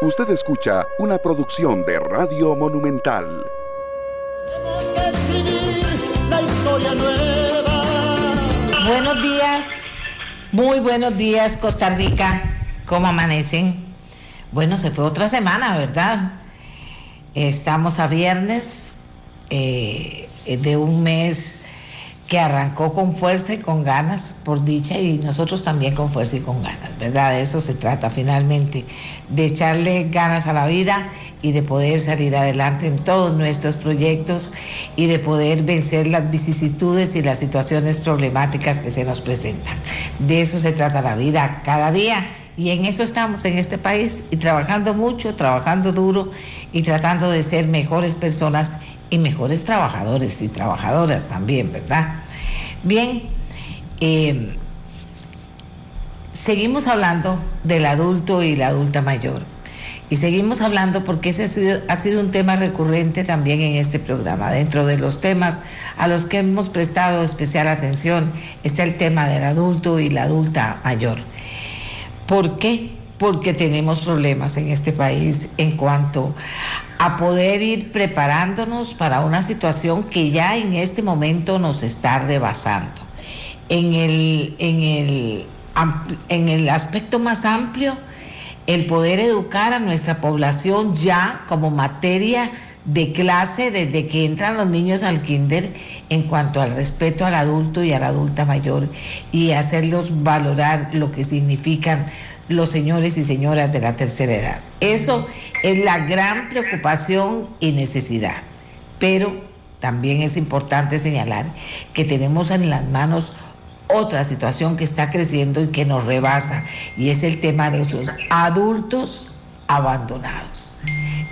Usted escucha una producción de Radio Monumental. Buenos días, muy buenos días Costa Rica, ¿cómo amanecen? Bueno, se fue otra semana, ¿verdad? Estamos a viernes eh, de un mes que arrancó con fuerza y con ganas, por dicha, y nosotros también con fuerza y con ganas, ¿verdad? De eso se trata finalmente, de echarle ganas a la vida y de poder salir adelante en todos nuestros proyectos y de poder vencer las vicisitudes y las situaciones problemáticas que se nos presentan. De eso se trata la vida cada día. Y en eso estamos en este país y trabajando mucho, trabajando duro y tratando de ser mejores personas y mejores trabajadores y trabajadoras también, ¿verdad? Bien, eh, seguimos hablando del adulto y la adulta mayor. Y seguimos hablando porque ese ha sido, ha sido, un tema recurrente también en este programa. Dentro de los temas a los que hemos prestado especial atención está el tema del adulto y la adulta mayor. ¿Por qué? Porque tenemos problemas en este país en cuanto a poder ir preparándonos para una situación que ya en este momento nos está rebasando. En el, en el, en el aspecto más amplio, el poder educar a nuestra población ya como materia de clase desde que entran los niños al kinder en cuanto al respeto al adulto y a la adulta mayor y hacerlos valorar lo que significan los señores y señoras de la tercera edad. Eso es la gran preocupación y necesidad. Pero también es importante señalar que tenemos en las manos otra situación que está creciendo y que nos rebasa, y es el tema de esos adultos abandonados.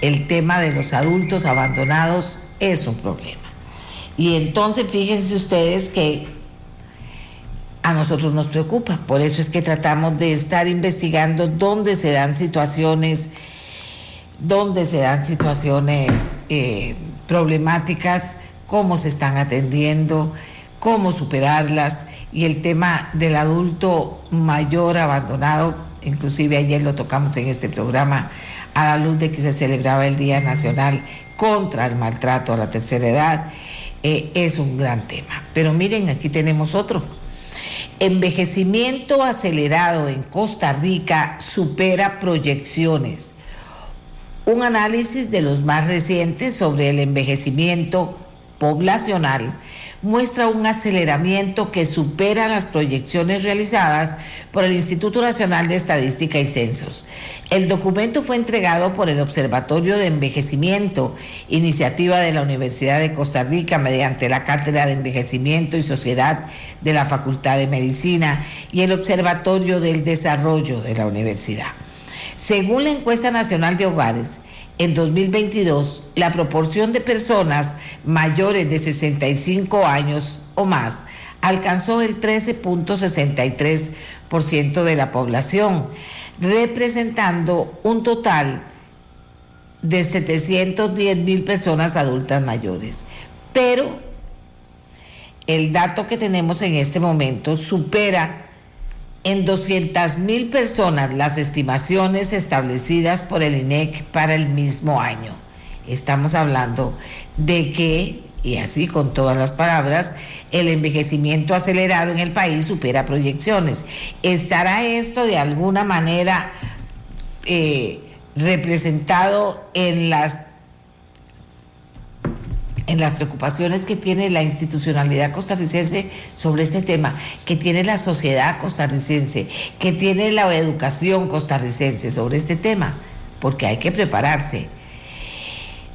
El tema de los adultos abandonados es un problema. Y entonces fíjense ustedes que a nosotros nos preocupa. Por eso es que tratamos de estar investigando dónde se dan situaciones, dónde se dan situaciones eh, problemáticas, cómo se están atendiendo, cómo superarlas y el tema del adulto mayor abandonado, inclusive ayer lo tocamos en este programa a la luz de que se celebraba el Día Nacional contra el Maltrato a la Tercera Edad, eh, es un gran tema. Pero miren, aquí tenemos otro Envejecimiento acelerado en Costa Rica supera proyecciones. Un análisis de los más recientes sobre el envejecimiento poblacional muestra un aceleramiento que supera las proyecciones realizadas por el Instituto Nacional de Estadística y Censos. El documento fue entregado por el Observatorio de Envejecimiento, iniciativa de la Universidad de Costa Rica mediante la Cátedra de Envejecimiento y Sociedad de la Facultad de Medicina y el Observatorio del Desarrollo de la Universidad. Según la encuesta nacional de hogares, en 2022 la proporción de personas mayores de 65 años o más alcanzó el 13.63% de la población, representando un total de 710 mil personas adultas mayores. Pero el dato que tenemos en este momento supera en 200 mil personas las estimaciones establecidas por el INEC para el mismo año. Estamos hablando de que, y así con todas las palabras, el envejecimiento acelerado en el país supera proyecciones. ¿Estará esto de alguna manera eh, representado en las en las preocupaciones que tiene la institucionalidad costarricense sobre este tema, que tiene la sociedad costarricense, que tiene la educación costarricense sobre este tema, porque hay que prepararse.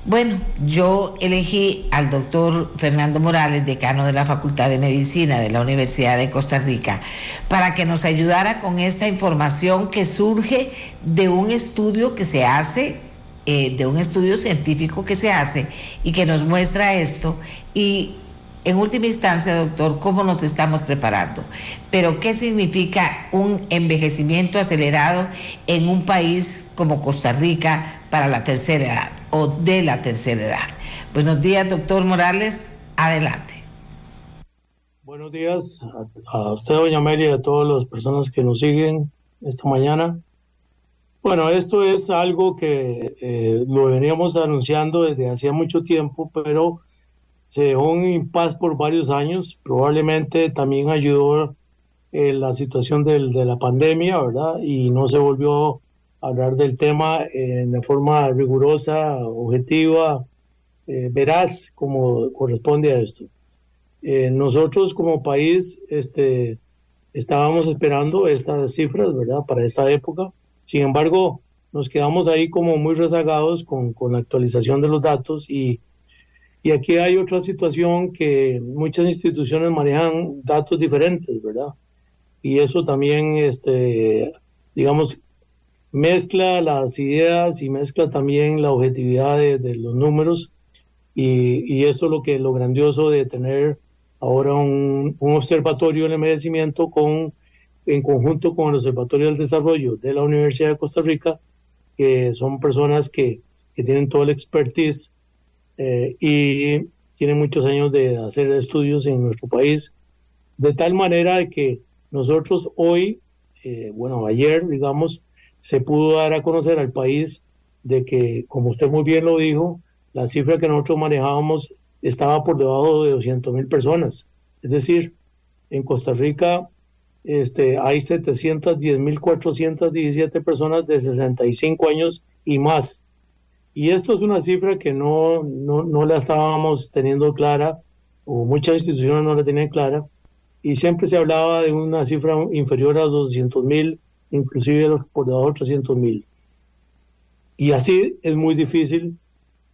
Bueno, yo elegí al doctor Fernando Morales, decano de la Facultad de Medicina de la Universidad de Costa Rica, para que nos ayudara con esta información que surge de un estudio que se hace eh, de un estudio científico que se hace y que nos muestra esto y en última instancia, doctor, cómo nos estamos preparando. Pero, ¿qué significa un envejecimiento acelerado en un país como Costa Rica para la tercera edad o de la tercera edad? Buenos días, doctor Morales. Adelante. Buenos días a, usted, doña Mary, y a todas las personas que nos siguen esta mañana. Bueno, esto es algo que eh, lo veníamos anunciando desde hacía mucho tiempo, pero se dejó un impas por varios años. Probablemente también ayudó eh, la situación de la pandemia, ¿verdad? Y no se volvió a hablar del tema en de forma rigurosa, objetiva, eh, veraz, como corresponde a esto. nosotros como país este, estábamos esperando estas cifras, ¿verdad? Para esta época sin embargo, nos quedamos ahí como muy rezagados con, con la actualización de los datos y, y aquí hay otra situación que muchas instituciones manejan datos diferentes, ¿verdad? Y eso también, este, digamos, mezcla las ideas y mezcla también la objetividad de, los números. Y, y, esto es lo que lo grandioso de tener ahora un, un observatorio el envejecimiento con en conjunto con el Observatorio del Desarrollo de la Universidad de Costa Rica, que son personas que, que tienen todo el expertise eh, y tienen muchos años de hacer estudios en nuestro país, de tal manera que nosotros hoy, eh, bueno, ayer, digamos, se pudo dar a conocer al país de que, como usted muy bien lo dijo, la cifra que nosotros manejábamos estaba por debajo de 200 mil personas. Es decir, en Costa Rica este, hay 710.417 personas de 65 años y más. Y esto es una cifra que no, no, no la estábamos teniendo clara, o muchas instituciones no la tenían clara, y siempre se hablaba de una cifra inferior a 200.000, inclusive por debajo de 300.000. Y así es muy difícil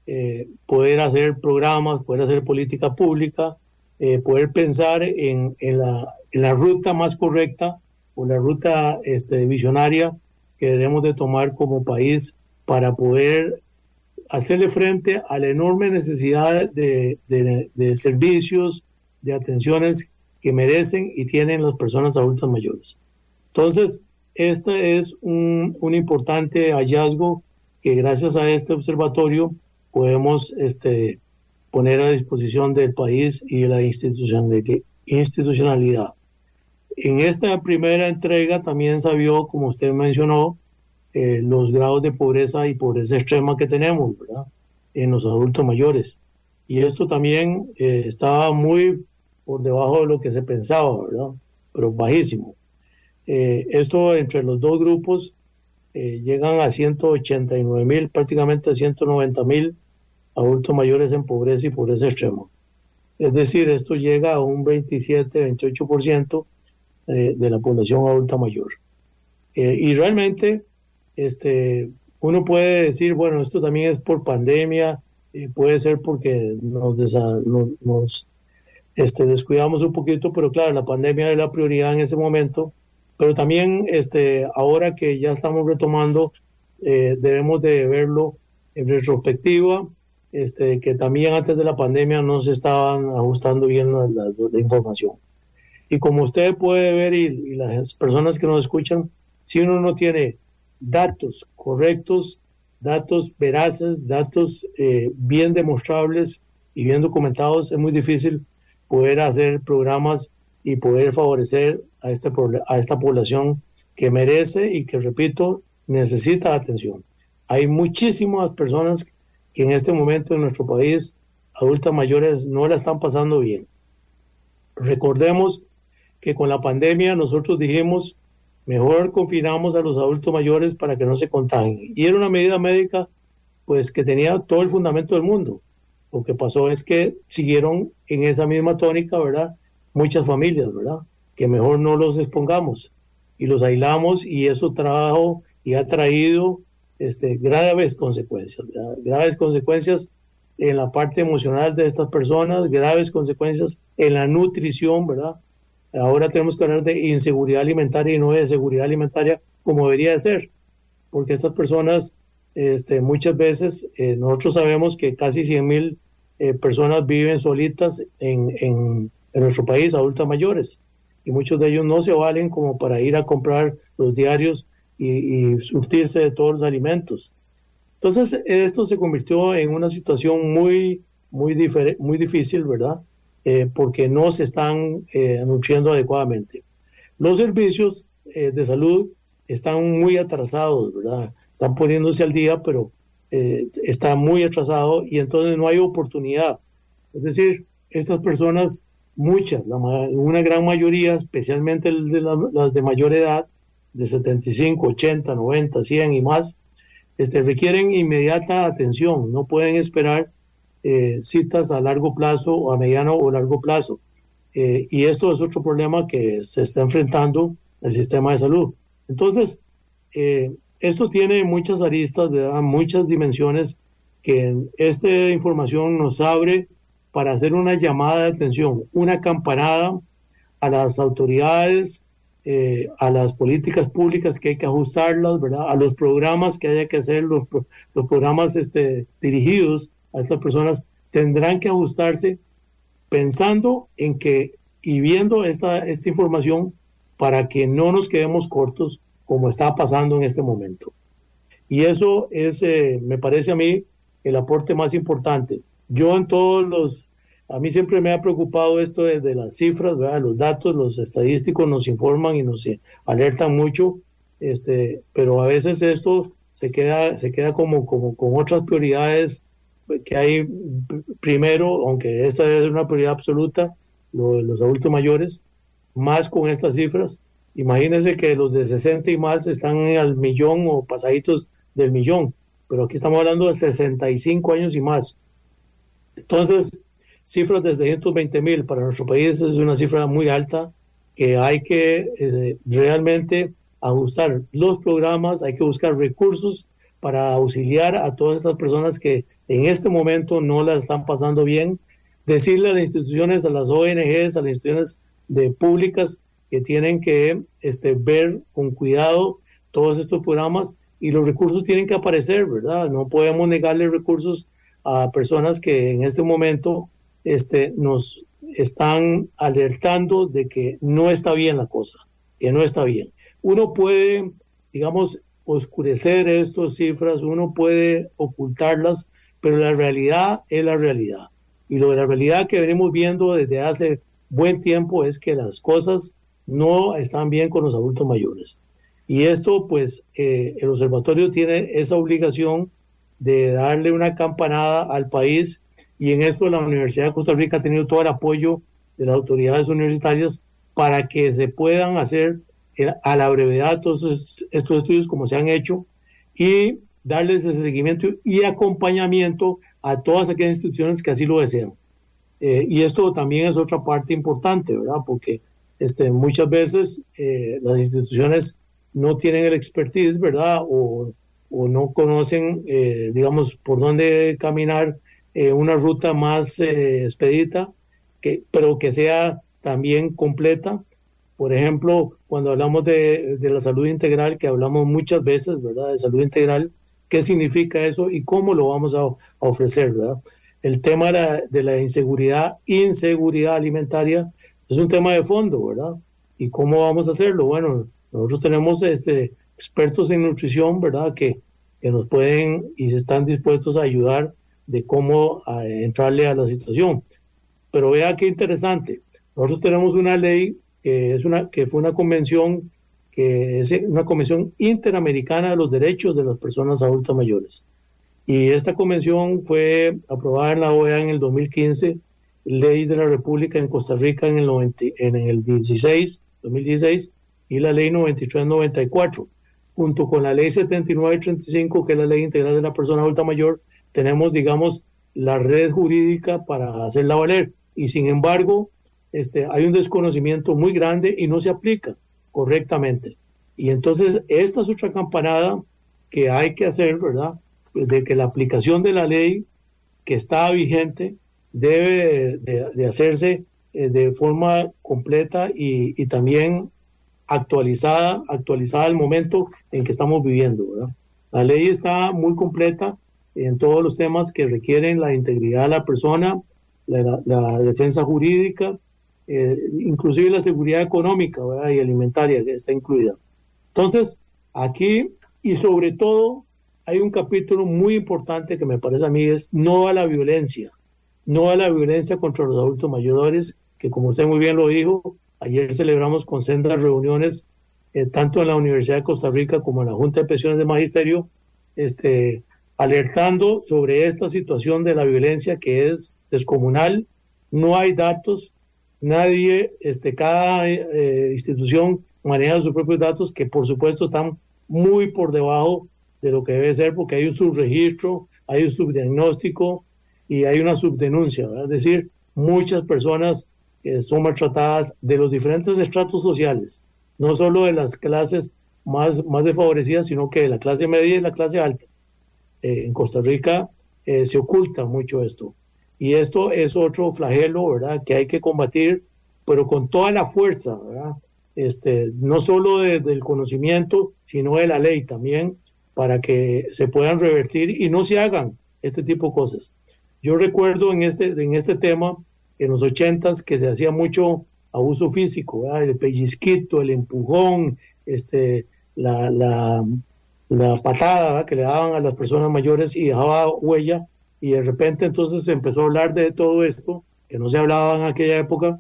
eh, poder hacer programas, poder hacer política pública, eh, poder pensar en, en, la, la ruta más correcta o la ruta este, visionaria que debemos de tomar como país para poder hacerle frente a la enorme necesidad de, de, servicios, de atenciones que merecen y tienen las personas adultas mayores. Entonces, este es un, un importante hallazgo que gracias a este observatorio podemos este, poner a disposición del país y la institucionalidad. En esta primera entrega también se vio, como usted mencionó, eh, los grados de pobreza y pobreza extrema que tenemos, ¿verdad? En los adultos mayores. Y esto también eh, estaba muy por debajo de lo que se pensaba, ¿verdad? Pero bajísimo. Eh, esto entre los dos grupos llegan a 189 mil, prácticamente 190 mil adultos mayores en pobreza y pobreza extrema. Es decir, esto llega a un 27-28% de, la población adulta mayor. Eh, y realmente, este, uno puede decir, bueno, esto también es por pandemia, eh, puede ser porque nos, nos, este, descuidamos un poquito, pero claro, la pandemia es la prioridad en ese momento, pero también este, ahora que ya estamos retomando, eh, debemos de verlo en retrospectiva, este, que también antes de la pandemia no se estaban ajustando bien la, la información. Y como usted puede ver y, las personas que nos escuchan, si uno no tiene datos correctos, datos veraces, datos eh, bien demostrables y bien documentados, es muy difícil poder hacer programas y poder favorecer a esta, a esta población que merece y que, repito, necesita atención. Hay muchísimas personas que en este momento en nuestro país, adultas mayores, no la están pasando bien. Recordemos que con la pandemia nosotros dijimos, mejor confinamos a los adultos mayores para que no se contagien. Y era una medida médica pues que tenía todo el fundamento del mundo. Lo que pasó es que siguieron en esa misma tónica, ¿verdad? Muchas familias, ¿verdad? Que mejor no los expongamos y los aislamos y eso trajo y ha traído este, graves consecuencias, graves consecuencias en la parte emocional de estas personas, graves consecuencias en la nutrición, ¿verdad? Ahora tenemos que hablar de inseguridad alimentaria y no de seguridad alimentaria como debería de ser, porque estas personas, este, muchas veces, eh, nosotros sabemos que casi 100 mil eh, personas viven solitas en, en, nuestro país, adultas mayores, y muchos de ellos no se valen como para ir a comprar los diarios y, y surtirse de todos los alimentos. Entonces, esto se convirtió en una situación muy, muy, muy difícil, ¿verdad? Eh, porque no se están eh, nutriendo adecuadamente. Los servicios eh, de salud están muy atrasados, ¿verdad? Están poniéndose al día, pero eh, está muy atrasado y entonces no hay oportunidad. Es decir, estas personas, muchas, una gran mayoría, especialmente las de mayor edad, de 75, 80, 90, 100 y más, este, requieren inmediata atención, no pueden esperar eh, citas a largo plazo o a mediano o largo plazo. Eh, y esto es otro problema que se está enfrentando el sistema de salud. Entonces, eh, esto tiene muchas aristas, muchas dimensiones que esta información nos abre para hacer una llamada de atención, una campanada a las autoridades, eh, a las políticas públicas que hay que ajustarlas, ¿verdad? A los programas que haya que hacer, los, programas este, dirigidos a estas personas tendrán que ajustarse pensando en que y viendo esta, esta información para que no nos quedemos cortos como está pasando en este momento. Y eso es, eh, me parece a mí, el aporte más importante. Yo en todos los, a mí siempre me ha preocupado esto desde las cifras, ¿verdad? los datos, los estadísticos nos informan y nos alertan mucho, este, pero a veces esto se queda, se queda como, como con otras prioridades que hay primero, aunque esta es una prioridad absoluta, lo de los adultos mayores, más con estas cifras. Imagínense que los de 60 y más están al millón o pasaditos del millón, pero aquí estamos hablando de 65 años y más. Entonces, cifras de 120 mil para nuestro país es una cifra muy alta que hay que eh, realmente ajustar los programas, hay que buscar recursos para auxiliar a todas estas personas que en este momento no la están pasando bien, decirle a las instituciones, a las ONGs, a las instituciones de públicas que tienen que este, ver con cuidado todos estos programas y los recursos tienen que aparecer, ¿verdad? No podemos negarle recursos a personas que en este momento este, nos están alertando de que no está bien la cosa, que no está bien. Uno puede, digamos, oscurecer estas cifras, uno puede ocultarlas, pero la realidad es la realidad. Y lo de la realidad que venimos viendo desde hace buen tiempo es que las cosas no están bien con los adultos mayores. Y esto, pues, eh, el observatorio tiene esa obligación de darle una campanada al país y en esto la Universidad de Costa Rica ha tenido todo el apoyo de las autoridades universitarias para que se puedan hacer a la brevedad todos estos estudios como se han hecho y darles ese seguimiento y acompañamiento a todas aquellas instituciones que así lo desean. Eh, y esto también es otra parte importante, ¿verdad? Porque este, muchas veces eh, las instituciones no tienen el expertise, ¿verdad? O, o no conocen, eh, digamos, por dónde caminar eh, una ruta más expedita, que, pero que sea también completa. Por ejemplo, cuando hablamos de, de, la salud integral, que hablamos muchas veces, ¿verdad? De salud integral, ¿qué significa eso y cómo lo vamos a, a ofrecer, ¿verdad? El tema de la, de la inseguridad, inseguridad alimentaria, es un tema de fondo, ¿verdad? ¿Y cómo vamos a hacerlo? Bueno, nosotros tenemos este, expertos en nutrición, ¿verdad? Que, que nos pueden y están dispuestos a ayudar de cómo entrarle a la situación. Pero vea qué interesante. Nosotros tenemos una ley que, es una, que fue una convención que es una convención interamericana de los derechos de las personas adultas mayores. Y esta convención fue aprobada en la OEA en el 2015 ley de la República en Costa Rica en el, 90, en el 16, 2016 y la ley 93-94. Junto con la ley 79-35, que es la ley integral de la persona adulta mayor, tenemos, digamos, la red jurídica para hacerla valer. Y sin embargo, este, hay un desconocimiento muy grande y no se aplica correctamente. Y entonces, esta es otra campanada que hay que hacer, ¿verdad? De que la aplicación de la ley que está vigente debe de, hacerse eh, de forma completa y, también actualizada, actualizada al momento en que estamos viviendo. La ley está muy completa en todos los temas que requieren la integridad de la persona, la, defensa jurídica, eh, inclusive la seguridad económica y alimentaria que está incluida. Entonces, aquí y sobre todo hay un capítulo muy importante que me parece a mí es no a la violencia no a la violencia contra los adultos mayores, que como usted muy bien lo dijo, ayer celebramos con sendas reuniones tanto en la Universidad de Costa Rica como en la Junta de Pensiones de Magisterio, este, alertando sobre esta situación de la violencia que es descomunal. No hay datos, nadie, este, cada eh, institución maneja sus propios datos que por supuesto están muy por debajo de lo que debe ser porque hay un subregistro, hay un subdiagnóstico y hay una subdenuncia. Es decir, muchas personas son maltratadas de los diferentes estratos sociales, no solo de las clases más, más desfavorecidas, sino que de la clase media y la clase alta. Eh, en Costa Rica eh, se oculta mucho esto. Y esto es otro flagelo, ¿verdad?, que hay que combatir, pero con toda la fuerza, ¿verdad? Este, no solo del conocimiento, sino de la ley también, para que se puedan revertir y no se hagan este tipo de cosas. Yo recuerdo en este, en este tema, en los ochentas, que se hacía mucho abuso físico, ¿verdad? el pellizquito, el empujón, este, la, la, la patada que le daban a las personas mayores y dejaba huella y de repente entonces se empezó a hablar de todo esto que no se hablaba en aquella época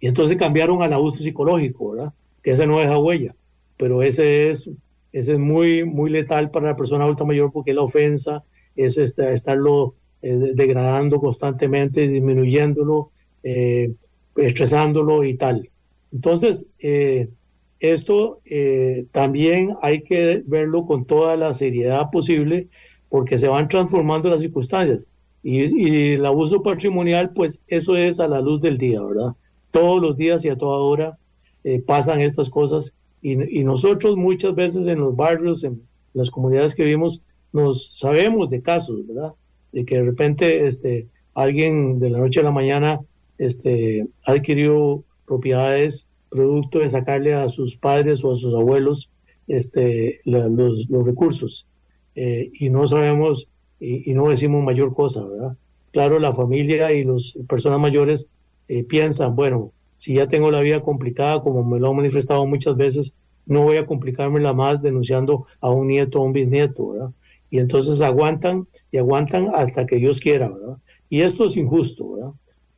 y entonces cambiaron al abuso psicológico, ¿verdad? Que ese no deja huella, pero ese es, ese es muy, muy letal para la persona adulta mayor porque la ofensa es este, estarlo eh, degradando constantemente, disminuyéndolo, eh, estresándolo y tal. Entonces, eh, esto eh, también hay que verlo con toda la seriedad posible porque se van transformando las circunstancias. Y, el abuso patrimonial, pues eso es a la luz del día, ¿verdad? Todos los días y a toda hora eh, pasan estas cosas y, nosotros muchas veces en los barrios, en las comunidades que vivimos, nos sabemos de casos, ¿verdad? De que de repente este, alguien de la noche a la mañana este, adquirió propiedades producto de sacarle a sus padres o a sus abuelos este, los, recursos. Eh, y no sabemos y, no decimos mayor cosa, ¿verdad? Claro, la familia y las personas mayores eh, piensan, bueno, si ya tengo la vida complicada, como me lo han manifestado muchas veces, no voy a complicármela más denunciando a un nieto o un bisnieto, ¿verdad? Y entonces aguantan y aguantan hasta que Dios quiera, ¿verdad? Y esto es injusto, ¿verdad?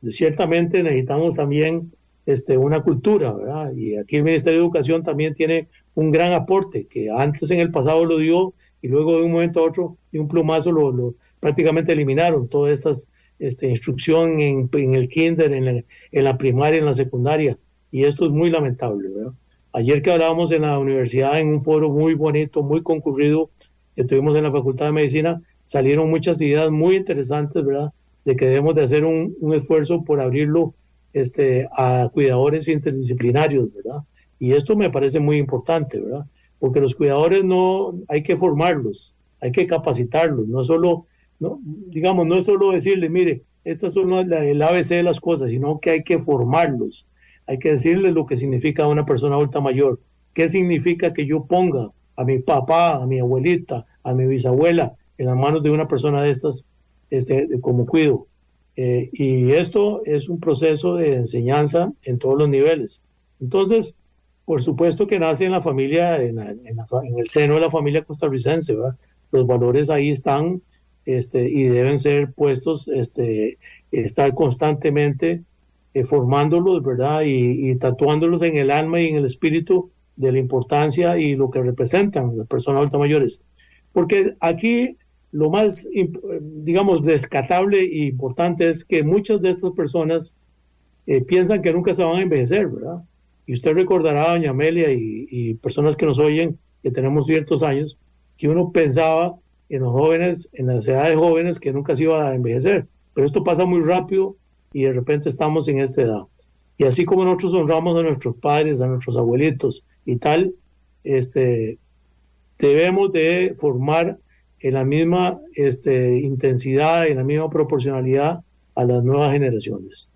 Ciertamente necesitamos también este, una cultura, ¿verdad? Y aquí el Ministerio de Educación también tiene un gran aporte, que antes en el pasado lo dio y luego de un momento a otro, de un plumazo, lo, prácticamente eliminaron toda esta este, instrucción en, en, el kinder, en la, en la primaria, en la secundaria. Y esto es muy lamentable, ¿verdad? Ayer que hablábamos en la universidad, en un foro muy bonito, muy concurrido, que tuvimos en la Facultad de Medicina, salieron muchas ideas muy interesantes, ¿verdad? De que debemos de hacer un, un esfuerzo por abrirlo este, a cuidadores interdisciplinarios, ¿verdad? Y esto me parece muy importante, ¿verdad? Porque los cuidadores no hay que formarlos, hay que capacitarlos, no solo, no, digamos, no es solo decirle, mire, estas son el ABC de las cosas, sino que hay que formarlos, hay que decirles lo que significa una persona adulta mayor, qué significa que yo ponga a mi papá, a mi abuelita, a mi bisabuela en las manos de una persona de estas este, como cuido, eh, y esto es un proceso de enseñanza en todos los niveles. Entonces, por supuesto que nace en la familia, en, el seno de la familia costarricense, ¿verdad? Los valores ahí están este, y deben ser puestos, este, estar constantemente eh, formándolos, ¿verdad? Y, tatuándolos en el alma y en el espíritu de la importancia y lo que representan las personas adultas mayores. Porque aquí lo más, digamos, descatable e importante es que muchas de estas personas eh, piensan que nunca se van a envejecer, ¿verdad? Y usted recordará, doña Amelia, y, personas que nos oyen, que tenemos ciertos años, que uno pensaba en los jóvenes, en las edades jóvenes, que nunca se iba a envejecer. Pero esto pasa muy rápido y de repente estamos en esta edad. Y así como nosotros honramos a nuestros padres, a nuestros abuelitos y tal, este, debemos de formar en la misma este, intensidad, en la misma proporcionalidad a las nuevas generaciones.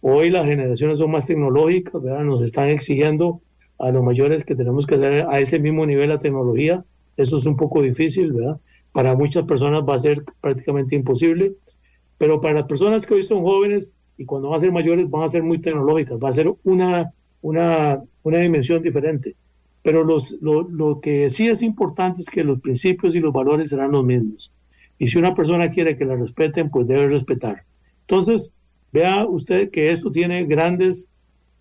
Hoy las generaciones son más tecnológicas, ¿verdad? nos están exigiendo a los mayores que tenemos que hacer a ese mismo nivel la tecnología. Eso es un poco difícil, ¿verdad? Para muchas personas va a ser prácticamente imposible, pero para las personas que hoy son jóvenes y cuando van a ser mayores van a ser muy tecnológicas, va a ser una, una, una dimensión diferente. Pero los, lo, que sí es importante es que los principios y los valores serán los mismos. Y si una persona quiere que la respeten, pues debe respetar. Entonces, vea usted que esto tiene grandes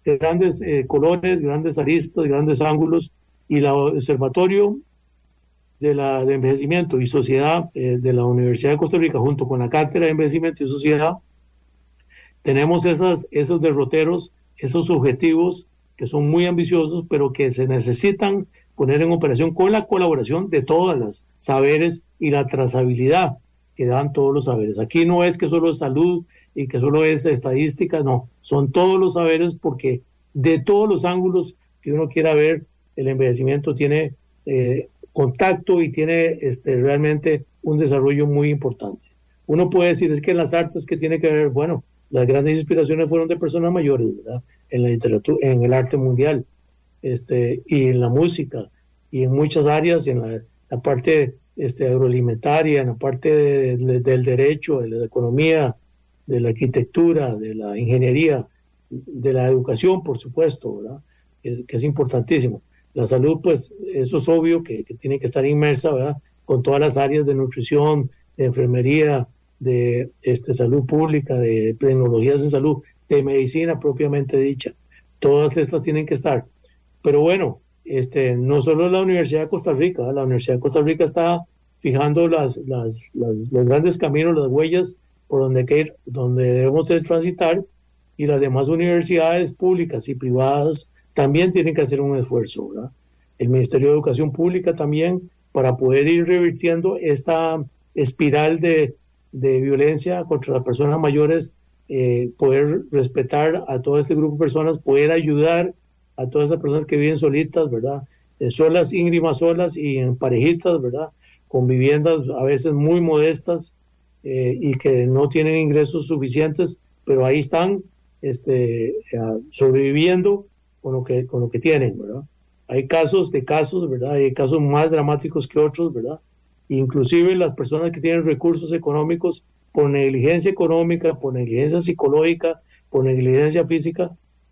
grandes eh, colores, grandes aristas, grandes ángulos, y el Observatorio de, la, de Envejecimiento y Sociedad eh, de la Universidad de Costa Rica, junto con la Cátedra de Envejecimiento y Sociedad, tenemos esos derroteros, esos objetivos que son muy ambiciosos, pero que se necesitan poner en operación con la colaboración de todas las saberes y la trazabilidad que dan todos los saberes. Aquí no es que solo es salud y que solo es estadística, no, son todos los saberes porque de todos los ángulos que uno quiera ver, el envejecimiento tiene eh, contacto y tiene este, realmente un desarrollo muy importante. Uno puede decir, es que en las artes que tiene que ver, bueno, las grandes inspiraciones fueron de personas mayores, ¿verdad? En la literatura, en el arte mundial, este, y en la música, y en muchas áreas, en la, parte este, agroalimentaria, en la parte del derecho, de la economía, de la arquitectura, de la ingeniería, de la educación, por supuesto, ¿verdad? Que, es importantísimo. La salud, pues, eso es obvio que, tiene que estar inmersa, ¿verdad? Con todas las áreas de nutrición, de enfermería, de este, salud pública, de tecnologías de salud, de medicina propiamente dicha. Todas estas tienen que estar. Pero bueno, este, no solo la Universidad de Costa Rica, la Universidad de Costa Rica está fijando las, las, los grandes caminos, las huellas por donde, que donde debemos de transitar y las demás universidades públicas y privadas también tienen que hacer un esfuerzo. El Ministerio de Educación Pública también para poder ir revirtiendo esta espiral de, de violencia contra las personas mayores, eh, poder respetar a todo este grupo de personas, poder ayudar a todas esas personas que viven solitas, ¿verdad? Solas, íntimas solas y en parejitas, ¿verdad? Con viviendas a veces muy modestas eh, y que no tienen ingresos suficientes, pero ahí están este, eh, sobreviviendo con lo, que, con lo que tienen, ¿verdad? Hay casos de casos, ¿verdad? Hay casos más dramáticos que otros, ¿verdad? Inclusive las personas que tienen recursos económicos por negligencia económica, por negligencia psicológica, por negligencia física,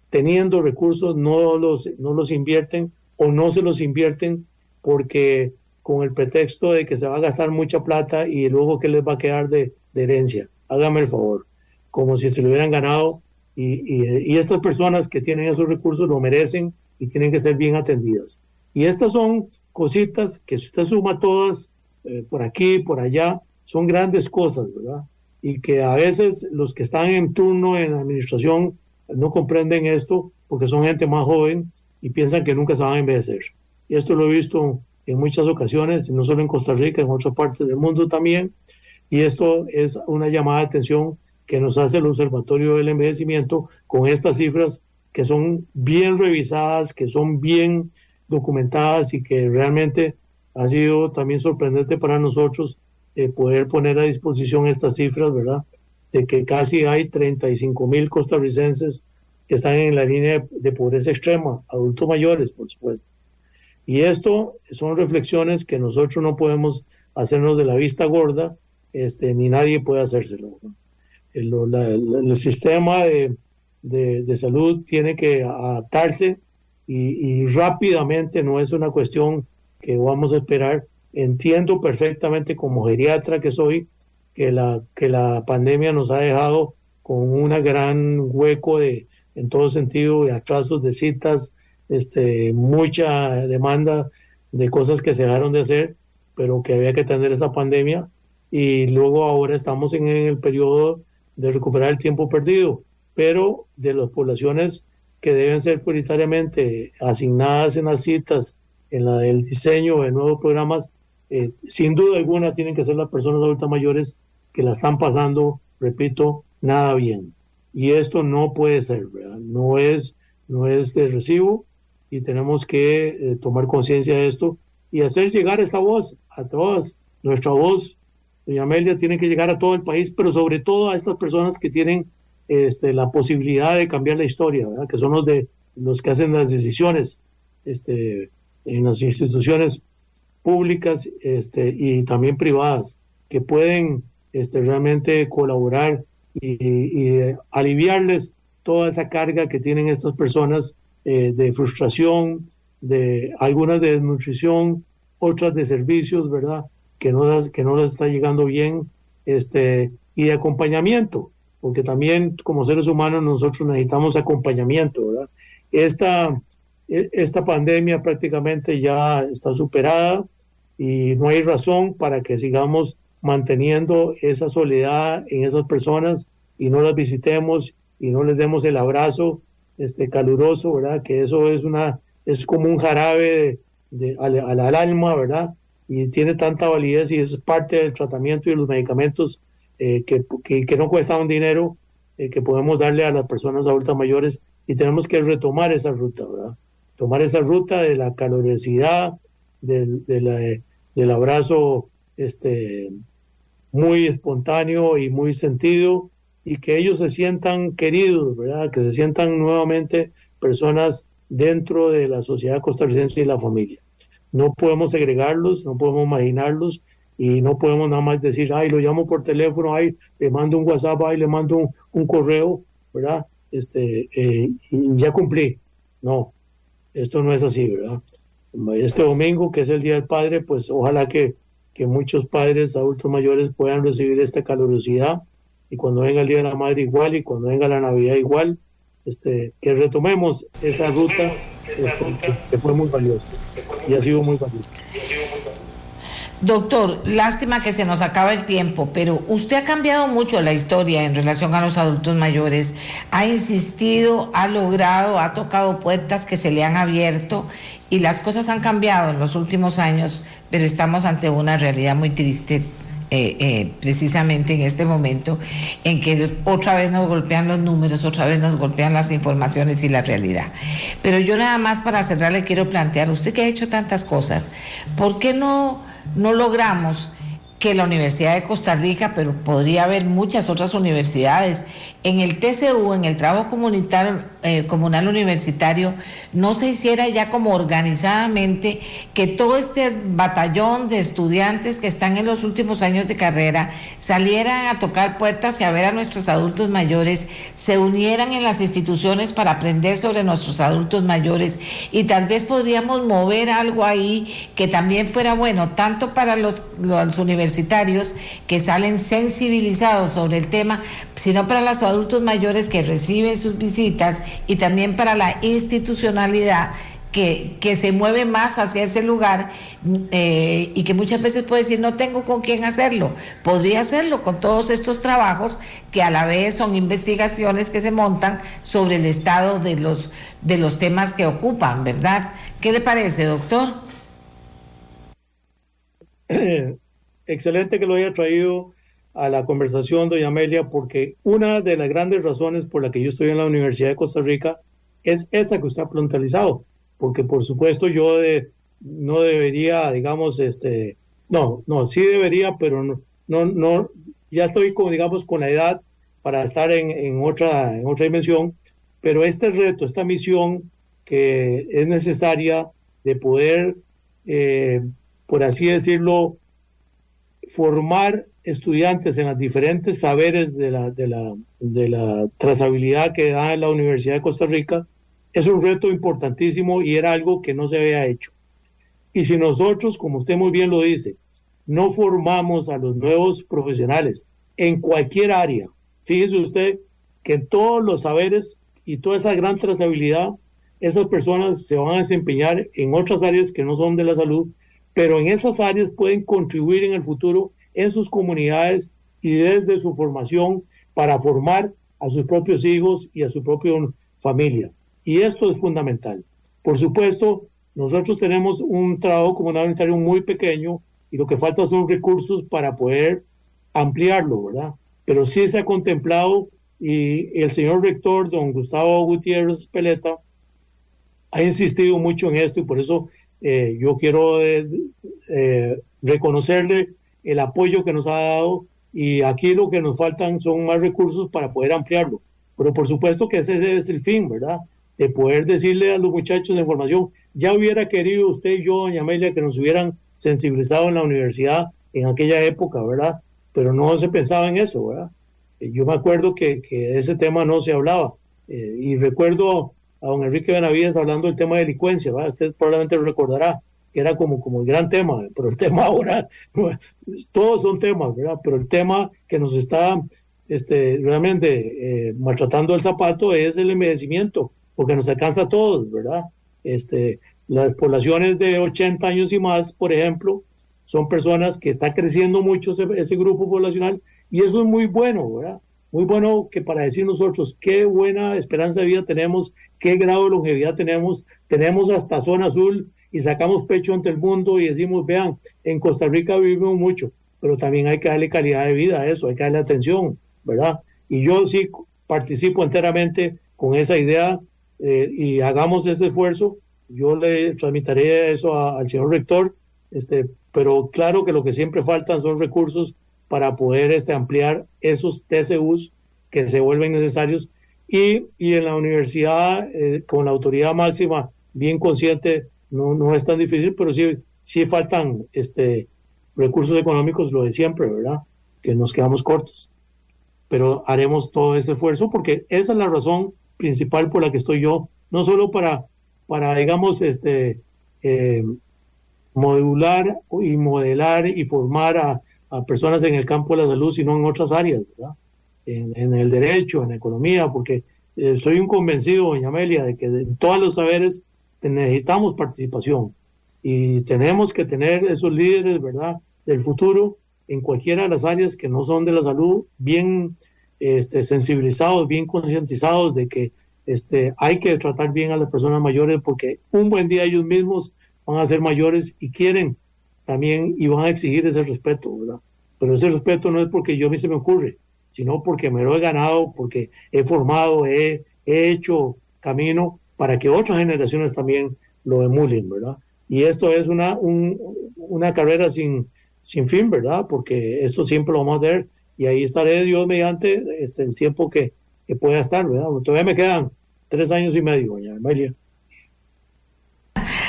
teniendo recursos no los, no los invierten o no se los invierten porque con el pretexto de que se va a gastar mucha plata y luego qué les va a quedar de, herencia. Hágame el favor, como si se lo hubieran ganado y, y, estas personas que tienen esos recursos lo merecen y tienen que ser bien atendidas. Y estas son cositas que si usted suma todas eh, por aquí, por allá, son grandes cosas, ¿verdad? Y que a veces los que están en turno en la administración no comprenden esto porque son gente más joven y piensan que nunca se van a envejecer. Y esto lo he visto en muchas ocasiones, no solo en Costa Rica, en otras partes del mundo también. Y esto es una llamada de atención que nos hace el Observatorio del Envejecimiento con estas cifras que son bien revisadas, que son bien documentadas y que realmente ha sido también sorprendente para nosotros eh, poder poner a disposición estas cifras, ¿verdad? de que casi hay 35 mil costarricenses que están en la línea de pobreza extrema, adultos mayores, por supuesto. Y esto son reflexiones que nosotros no podemos hacernos de la vista gorda, este, ni nadie puede hacérselo. El, el, sistema de, de, salud tiene que adaptarse y, y rápidamente, no es una cuestión que vamos a esperar. Entiendo perfectamente como geriatra que soy que la, que la pandemia nos ha dejado con un gran hueco de, en todo sentido, de atrasos de citas, este, mucha demanda de cosas que se dejaron de hacer, pero que había que atender esa pandemia. Y luego ahora estamos en el periodo de recuperar el tiempo perdido, pero de las poblaciones que deben ser prioritariamente asignadas en las citas, en la del diseño de nuevos programas, eh, sin duda alguna tienen que ser las personas adultas mayores que la están pasando, repito, nada bien. Y esto no puede ser, ¿verdad? No es, no es de recibo y tenemos que eh, tomar conciencia de esto y hacer llegar esta voz a todas. Nuestra voz, doña Amelia, tiene que llegar a todo el país, pero sobre todo a estas personas que tienen este, la posibilidad de cambiar la historia, ¿verdad? que son los, de, los que hacen las decisiones este, en las instituciones públicas este, y también privadas, que pueden este, realmente colaborar y, aliviarles toda esa carga que tienen estas personas eh, de frustración, de algunas de desnutrición, otras de servicios, ¿verdad? Que no, las, que no les está llegando bien, este, y de acompañamiento, porque también como seres humanos nosotros necesitamos acompañamiento, ¿verdad? esta, esta pandemia prácticamente ya está superada y no hay razón para que sigamos manteniendo esa soledad en esas personas y no las visitemos y no les demos el abrazo este caluroso, ¿verdad? Que eso es una es como un jarabe de, al, alma, ¿verdad? Y tiene tanta validez y es parte del tratamiento y los medicamentos eh, que, que, no cuestan dinero eh, que podemos darle a las personas adultas mayores y tenemos que retomar esa ruta, ¿verdad? Tomar esa ruta de la calorosidad, del, de del abrazo este, muy espontáneo y muy sentido y que ellos se sientan queridos, ¿verdad? Que se sientan nuevamente personas dentro de la sociedad costarricense y la familia. No podemos segregarlos, no podemos imaginarlos y no podemos nada más decir, ay, lo llamo por teléfono, ay, le mando un WhatsApp, ay, le mando un, correo, ¿verdad? Este, eh, y ya cumplí. No, esto no es así, ¿verdad? Este domingo, que es el Día del Padre, pues ojalá que, que muchos padres adultos mayores puedan recibir esta calurosidad y cuando venga el Día de la Madre igual y cuando venga la Navidad igual, este, que retomemos esa ruta este, que, fue muy valiosa y ha sido muy valiosa. Doctor, lástima que se nos acaba el tiempo, pero usted ha cambiado mucho la historia en relación a los adultos mayores. Ha insistido, ha logrado, ha tocado puertas que se le han abierto y las cosas han cambiado en los últimos años, pero estamos ante una realidad muy triste eh, eh, precisamente en este momento en que otra vez nos golpean los números, otra vez nos golpean las informaciones y la realidad. Pero yo nada más para cerrar le quiero plantear, usted que ha hecho tantas cosas, ¿por qué no, no logramos que la Universidad de Costa Rica, pero podría haber muchas otras universidades. En el TCU, en el trabajo comunitario, eh, comunal universitario, no se hiciera ya como organizadamente que todo este batallón de estudiantes que están en los últimos años de carrera salieran a tocar puertas y a ver a nuestros adultos mayores, se unieran en las instituciones para aprender sobre nuestros adultos mayores y tal vez podríamos mover algo ahí que también fuera bueno, tanto para los, los universitarios, que salen sensibilizados sobre el tema, sino para los adultos mayores que reciben sus visitas y también para la institucionalidad que, que, se mueve más hacia ese lugar eh, y que muchas veces puede decir no tengo con quién hacerlo. Podría hacerlo con todos estos trabajos que a la vez son investigaciones que se montan sobre el estado de los, de los temas que ocupan, ¿verdad? ¿Qué le parece, doctor? excelente que lo haya traído a la conversación, doña Amelia, porque una de las grandes razones por la que yo estoy en la Universidad de Costa Rica es esa que usted ha planteado, porque por supuesto yo de, no debería, digamos, este, no, no, sí debería, pero no, no, no ya estoy con, digamos, con la edad para estar en, en, otra, en otra dimensión, pero este reto, esta misión que es necesaria de poder, eh, por así decirlo, formar estudiantes en los diferentes saberes de la, de la, de la trazabilidad que da la Universidad de Costa Rica es un reto importantísimo y era algo que no se había hecho. Y si nosotros, como usted muy bien lo dice, no formamos a los nuevos profesionales en cualquier área, fíjese usted que en todos los saberes y toda esa gran trazabilidad, esas personas se van a desempeñar en otras áreas que no son de la salud pero en esas áreas pueden contribuir en el futuro en sus comunidades y desde su formación para formar a sus propios hijos y a su propia familia. Y esto es fundamental. Por supuesto, nosotros tenemos un trabajo comunitario muy pequeño y lo que falta son recursos para poder ampliarlo, ¿verdad? Pero sí se ha contemplado y el señor rector, don Gustavo Gutiérrez Peleta, ha insistido mucho en esto y por eso eh, yo quiero eh, eh, reconocerle el apoyo que nos ha dado y aquí lo que nos faltan son más recursos para poder ampliarlo. Pero por supuesto que ese es el fin, ¿verdad? De poder decirle a los muchachos de formación, ya hubiera querido usted y yo, doña Amelia, que nos hubieran sensibilizado en la universidad en aquella época, ¿verdad? Pero no se pensaba en eso, ¿verdad? Yo me acuerdo que, que ese tema no se hablaba. y recuerdo a don Enrique Benavides hablando del tema de delincuencia, usted probablemente lo recordará, que era como, como el gran tema, pero el tema ahora, todos son temas, ¿verdad? Pero el tema que nos está este, realmente eh, maltratando el zapato es el envejecimiento porque nos alcanza a todos, ¿verdad? Este, las poblaciones de 80 años y más, por ejemplo, son personas que está creciendo mucho ese, grupo poblacional y eso es muy bueno, ¿verdad? Muy bueno que para decir nosotros qué buena esperanza de vida tenemos, qué grado de longevidad tenemos, tenemos hasta zona azul y sacamos pecho ante el mundo y decimos, vean, en Costa Rica vivimos mucho, pero también hay que darle calidad de vida a eso, hay que darle atención, ¿verdad? Y yo sí participo enteramente con esa idea eh, y hagamos ese esfuerzo. Yo le transmitiré eso al señor rector, este, pero claro que lo que siempre faltan son recursos para poder este, ampliar esos TCUs que se vuelven necesarios y, y en la universidad eh, con la autoridad máxima bien consciente no, no es tan difícil, pero sí, sí faltan este, recursos económicos, lo de siempre, ¿verdad? Que nos quedamos cortos. Pero haremos todo ese esfuerzo porque esa es la razón principal por la que estoy yo, no solo para, para digamos, este, eh, modular y modelar y formar a, personas en el campo de la salud, sino en otras áreas, ¿verdad? En, el derecho, en la economía, porque eh, soy un convencido, doña Amelia, de que en todos los saberes necesitamos participación y tenemos que tener esos líderes, ¿verdad?, del futuro en cualquiera de las áreas que no son de la salud, bien este, sensibilizados, bien concientizados de que este, hay que tratar bien a las personas mayores porque un buen día ellos mismos van a ser mayores y quieren también y a exigir ese respeto, ¿verdad? Pero ese respeto no es porque yo a mí se me ocurre, sino porque me lo he ganado, porque he formado, he, he hecho camino para que otras generaciones también lo emulen, ¿verdad? Y esto es una, una carrera sin, sin fin, ¿verdad? Porque esto siempre lo vamos a hacer y ahí estaré Dios mediante este, el tiempo que, que pueda estar, ¿verdad? Todavía me quedan tres años y medio, doña Amelia.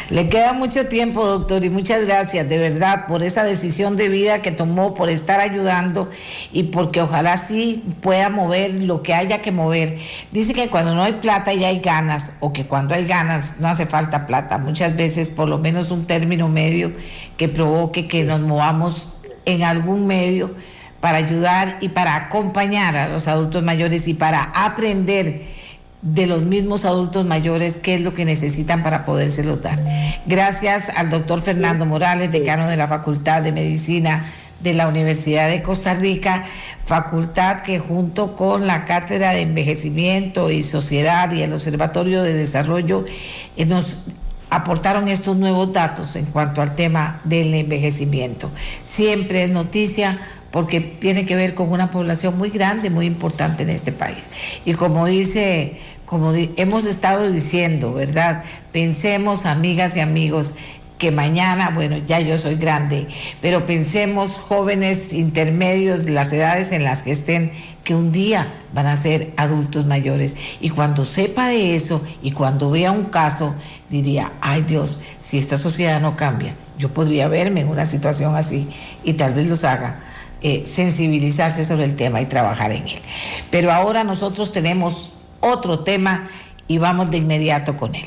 Le queda mucho tiempo, doctor, y muchas gracias de verdad por esa decisión de vida que tomó, por estar ayudando y porque ojalá sí pueda mover lo que haya que mover. Dice que cuando no hay plata ya hay ganas, o que cuando hay ganas no hace falta plata. Muchas veces por lo menos un término medio que provoque que nos movamos en algún medio para ayudar y para acompañar a los adultos mayores y para aprender de los mismos adultos mayores qué es lo que necesitan para podérselos dar. Gracias al doctor Fernando Morales, decano de la Facultad de Medicina de la Universidad de Costa Rica, facultad que junto con la Cátedra de Envejecimiento y Sociedad y el Observatorio de Desarrollo eh, nos aportaron estos nuevos datos en cuanto al tema del envejecimiento. Siempre es noticia porque tiene que ver con una población muy grande, muy importante en este país. Y como dice, como hemos estado diciendo, ¿verdad? Pensemos, amigas y amigos, que mañana, bueno, ya yo soy grande, pero pensemos jóvenes intermedios, las edades en las que estén, que un día van a ser adultos mayores. Y cuando sepa de eso y cuando vea un caso, diría, ay Dios, si esta sociedad no cambia, yo podría verme en una situación así y tal vez los haga eh, sensibilizarse sobre el tema y trabajar en él. Pero ahora nosotros tenemos otro tema y vamos de inmediato con él.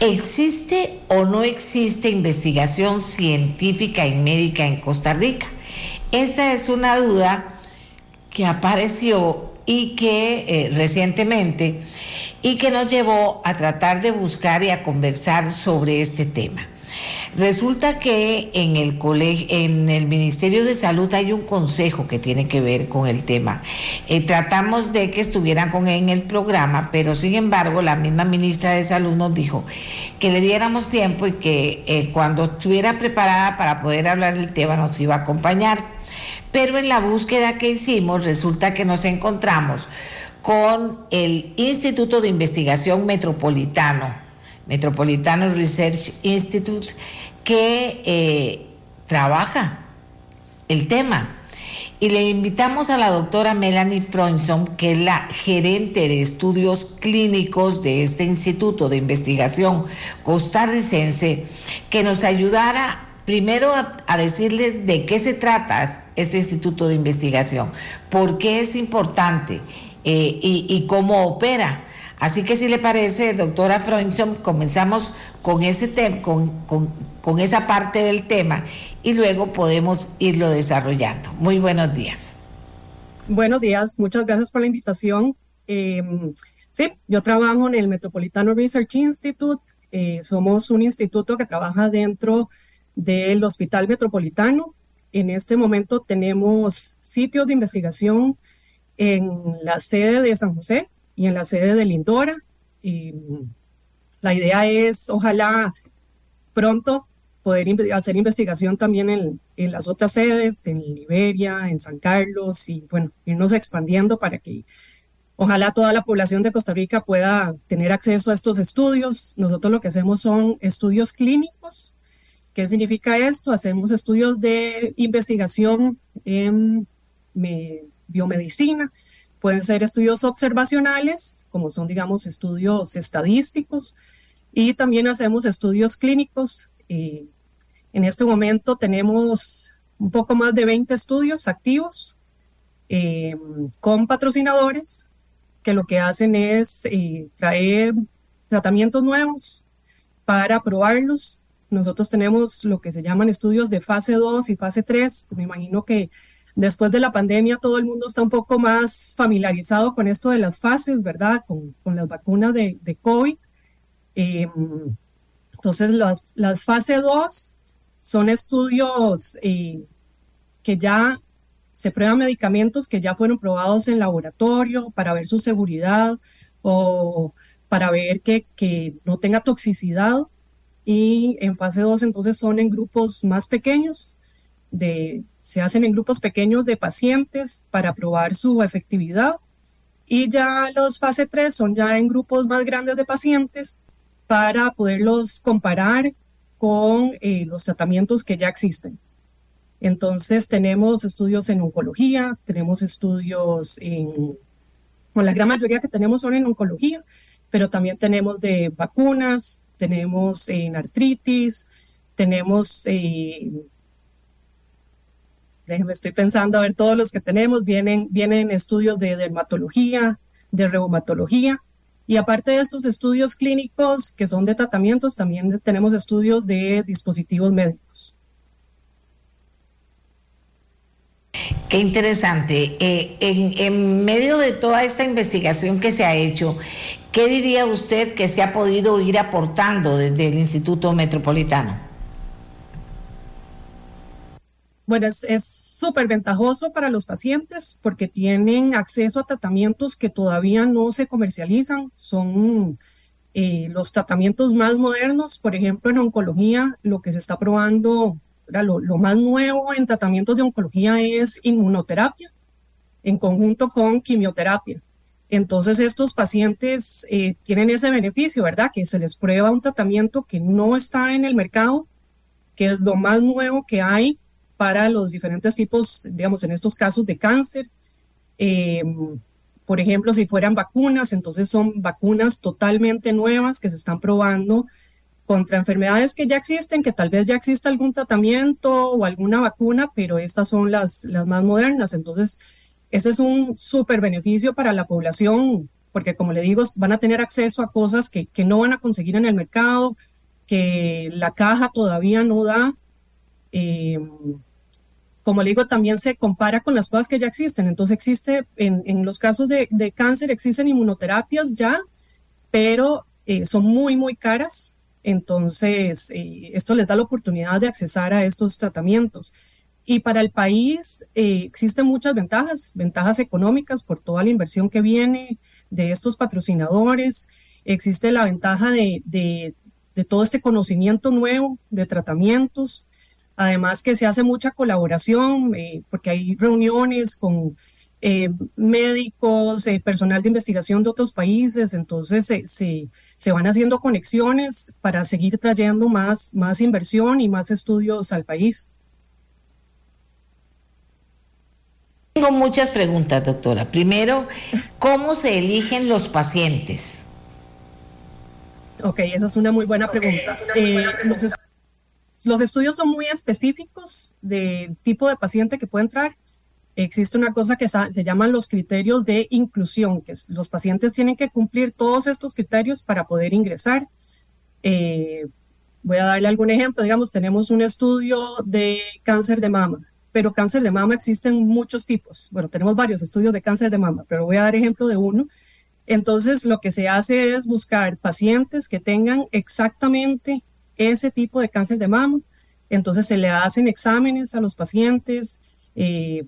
¿Existe o no existe investigación científica y médica en Costa Rica? Esta es una duda que apareció y que eh, recientemente y que nos llevó a tratar de buscar y a conversar sobre este tema. Resulta que en el colegio, en el Ministerio de Salud hay un consejo que tiene que ver con el tema. Eh, tratamos de que estuvieran con él en el programa, pero sin embargo la misma ministra de Salud nos dijo que le diéramos tiempo y que eh, cuando estuviera preparada para poder hablar del tema nos iba a acompañar. Pero en la búsqueda que hicimos resulta que nos encontramos con el Instituto de Investigación Metropolitano Metropolitano Research Institute, que eh, trabaja el tema. Y le invitamos a la doctora Melanie Freunson, que es la gerente de estudios clínicos de este Instituto de Investigación costarricense, que nos ayudara primero a, decirles de qué se trata ese Instituto de Investigación, por qué es importante eh, y cómo opera Así que si le parece, doctora Freunson, comenzamos con ese tema, con, esa parte del tema y luego podemos irlo desarrollando. Muy buenos días. Buenos días, muchas gracias por la invitación. Em, sí, yo trabajo en el Metropolitano Research Institute. Eh, somos un instituto que trabaja dentro del Hospital Metropolitano. En este momento tenemos sitios de investigación en la sede de San José y en la sede de Lindora. Y la idea es, ojalá pronto, poder hacer investigación también en, en, las otras sedes, en Liberia, en San Carlos, y bueno, irnos expandiendo para que ojalá toda la población de Costa Rica pueda tener acceso a estos estudios. Nosotros lo que hacemos son estudios clínicos. ¿Qué significa esto? Hacemos estudios de investigación en biomedicina, pueden ser estudios observacionales, como son, digamos, estudios estadísticos, y también hacemos estudios clínicos. Eh, en este momento tenemos un poco más de 20 estudios activos eh, con patrocinadores que lo que hacen es eh, traer tratamientos nuevos para probarlos. Nosotros tenemos lo que se llaman estudios de fase 2 y fase 3. Me imagino que Después de la pandemia, todo el mundo está un poco más familiarizado con esto de las fases, ¿verdad? Con, las vacunas de, de COVID. Eh, entonces, las, las fase 2 son estudios eh, que ya se prueban medicamentos que ya fueron probados en laboratorio para ver su seguridad o para ver que, que no tenga toxicidad. Y en fase 2 entonces son en grupos más pequeños de se hacen en grupos pequeños de pacientes para probar su efectividad y ya los fase 3 son ya en grupos más grandes de pacientes para poderlos comparar con eh, los tratamientos que ya existen. Entonces tenemos estudios en oncología, tenemos estudios en, bueno, la gran mayoría que tenemos son en oncología, pero también tenemos de vacunas, tenemos en artritis, tenemos eh, déjenme, estoy pensando a ver todos los que tenemos, vienen, vienen estudios de dermatología, de reumatología, y aparte de estos estudios clínicos que son de tratamientos, también tenemos estudios de dispositivos médicos. Qué interesante. Eh, en, medio de toda esta investigación que se ha hecho, ¿qué diría usted que se ha podido ir aportando desde el Instituto Metropolitano? Bueno, es súper ventajoso para los pacientes porque tienen acceso a tratamientos que todavía no se comercializan. Son eh, los tratamientos más modernos, por ejemplo, en oncología, lo que se está probando, lo, lo, más nuevo en tratamientos de oncología es inmunoterapia en conjunto con quimioterapia. Entonces, estos pacientes eh, tienen ese beneficio, ¿verdad? Que se les prueba un tratamiento que no está en el mercado, que es lo más nuevo que hay para los diferentes tipos, digamos, en estos casos de cáncer. Em, por ejemplo, si fueran vacunas, entonces son vacunas totalmente nuevas que se están probando contra enfermedades que ya existen, que tal vez ya exista algún tratamiento o alguna vacuna, pero estas son las, las más modernas. Entonces, ese es un súper beneficio para la población, porque como le digo, van a tener acceso a cosas que, que no van a conseguir en el mercado, que la caja todavía no da. Eh, como le digo, también se compara con las cosas que ya existen. Entonces existe, en, en los casos de, de, cáncer existen inmunoterapias ya, pero eh, son muy, muy caras. Entonces, eh, esto les da la oportunidad de accesar a estos tratamientos. Y para el país eh, existen muchas ventajas, ventajas económicas por toda la inversión que viene de estos patrocinadores. Existe la ventaja de, de, de todo este conocimiento nuevo de tratamientos. Además que se hace mucha colaboración, eh, porque hay reuniones con eh, médicos, eh, personal de investigación de otros países, entonces se, se, se, van haciendo conexiones para seguir trayendo más, más inversión y más estudios al país. Tengo muchas preguntas, doctora. Primero, ¿cómo se eligen los pacientes? Ok, esa es una muy buena pregunta. Eh, los estudios son muy específicos del tipo de paciente que puede entrar. Existe una cosa que se llaman los criterios de inclusión, que los pacientes tienen que cumplir todos estos criterios para poder ingresar. Eh, voy a darle algún ejemplo. Digamos, tenemos un estudio de cáncer de mama, pero cáncer de mama existen muchos tipos. Bueno, tenemos varios estudios de cáncer de mama, pero voy a dar ejemplo de uno Entonces, lo que se hace es buscar pacientes que tengan exactamente ese tipo de cáncer de mama. Entonces, se le hacen exámenes a los pacientes, eh,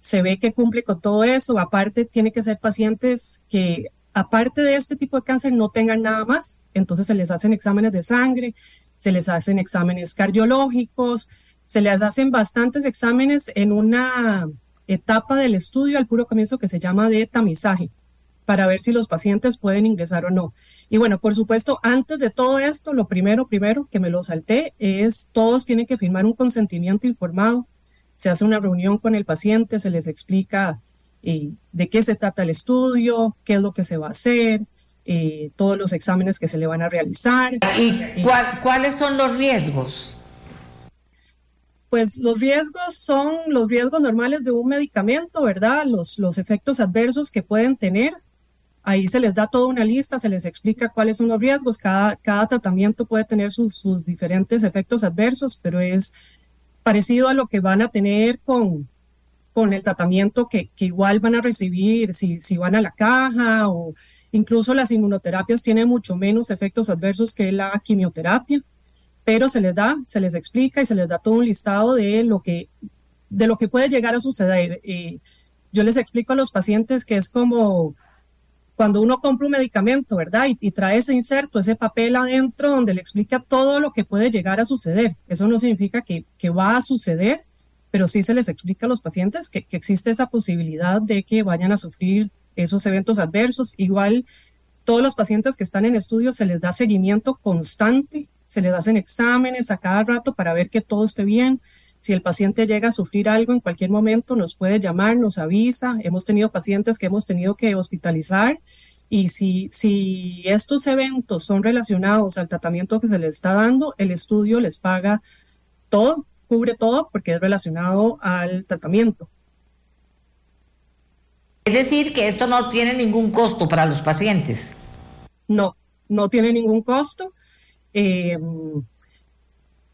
se ve que cumple con todo eso. Aparte, tiene que ser pacientes que, aparte de este tipo de cáncer, no tengan nada más. Entonces, se les hacen exámenes de sangre, se les hacen exámenes cardiológicos, se les hacen bastantes exámenes en una etapa del estudio al puro comienzo que se llama de tamizaje para ver si los pacientes pueden ingresar o no. Y bueno, por supuesto, antes de todo esto, lo primero, primero que me lo salté es todos tienen que firmar un consentimiento informado. Se hace una reunión con el paciente, se les explica eh, de qué se trata el estudio, qué es lo que se va a hacer, eh, todos los exámenes que se le van a realizar. ¿Y cuáles son los riesgos? Pues los riesgos son los riesgos normales de un medicamento, ¿verdad? Los, los efectos adversos que pueden tener. Ahí se les da toda una lista, se les explica cuáles son los riesgos. Cada, cada tratamiento puede tener sus, sus diferentes efectos adversos, pero es parecido a lo que van a tener con, con el tratamiento que, que igual van a recibir si, si van a la caja o incluso las inmunoterapias tienen mucho menos efectos adversos que la quimioterapia pero se les da, se les explica y se les da todo un listado de lo que, de lo que puede llegar a suceder. Eh, yo les explico a los pacientes que es como cuando uno compra un medicamento, ¿verdad? Y, trae ese inserto, ese papel adentro donde le explica todo lo que puede llegar a suceder. Eso no significa que, que va a suceder, pero sí se les explica a los pacientes que, que, existe esa posibilidad de que vayan a sufrir esos eventos adversos. Igual, todos los pacientes que están en estudio se les da seguimiento constante se les hacen exámenes a cada rato para ver que todo esté bien. Si el paciente llega a sufrir algo en cualquier momento, nos puede llamar, nos avisa. Hemos tenido pacientes que hemos tenido que hospitalizar y si, si estos eventos son relacionados al tratamiento que se les está dando, el estudio les paga todo, cubre todo porque es relacionado al tratamiento. Es decir, que esto no tiene ningún costo para los pacientes. No, no tiene ningún costo. Eh,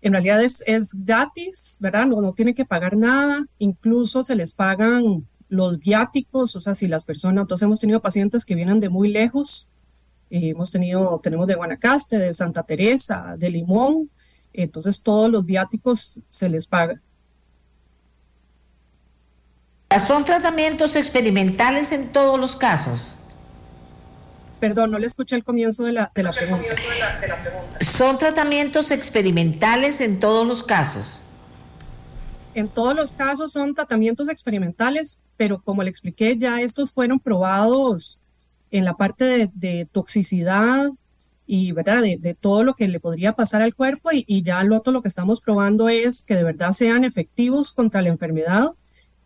en realidad es, es, gratis, ¿verdad? No, no tienen que pagar nada, incluso se les pagan los viáticos, o sea, si las personas, entonces hemos tenido pacientes que vienen de muy lejos, eh, hemos tenido, tenemos de Guanacaste, de Santa Teresa, de Limón, entonces todos los viáticos se les paga. ¿Son tratamientos experimentales en todos los casos? Perdón, no le escuché el comienzo de la, de la pregunta. ¿Son tratamientos experimentales en todos los casos? En todos los casos son tratamientos experimentales, pero como le expliqué, ya estos fueron probados en la parte de, toxicidad y ¿verdad? De, todo lo que le podría pasar al cuerpo y, y ya lo otro lo que estamos probando es que de verdad sean efectivos contra la enfermedad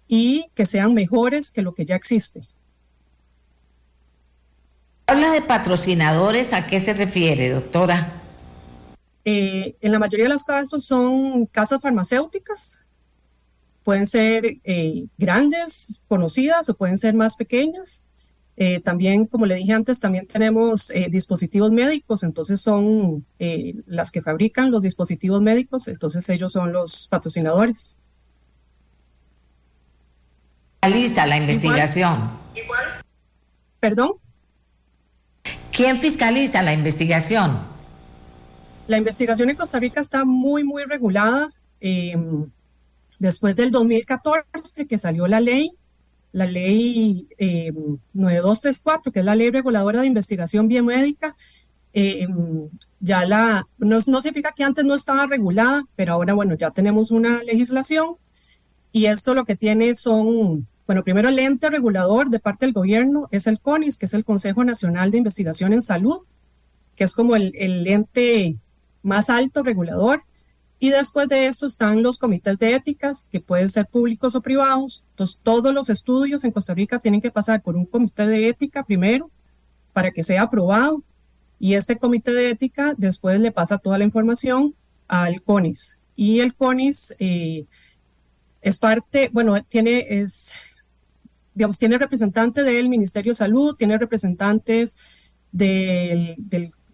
y que sean mejores que lo que ya existe. Habla de patrocinadores, ¿a qué se refiere, doctora? Eh, en la mayoría de los casos son casas farmacéuticas, pueden ser eh, grandes, conocidas o pueden ser más pequeñas. Eh, también, como le dije antes, también tenemos dispositivos médicos, entonces son las que fabrican los dispositivos médicos, entonces ellos son los patrocinadores. Realiza la investigación. ¿Perdón? ¿Quién fiscaliza la investigación? La investigación en Costa Rica está muy, muy regulada. Em, después del 2014 que salió la ley, la ley 9234, em, que es la ley reguladora de investigación biomédica, em, ya la, no, no significa que antes no estaba regulada, pero ahora, bueno, ya tenemos una legislación y esto lo que tiene son bueno, primero el ente regulador de parte del gobierno es el CONIS, que es el Consejo Nacional de Investigación en Salud, que es como el, ente más alto regulador. Y después de esto están los comités de éticas, que pueden ser públicos o privados. Entonces, todos los estudios en Costa Rica tienen que pasar por un comité de ética primero para que sea aprobado. Y este comité de ética después le pasa toda la información al CONIS. Y el CONIS eh, es parte, bueno, tiene, es, digamos, tiene representante del Ministerio de Salud, tiene representantes de,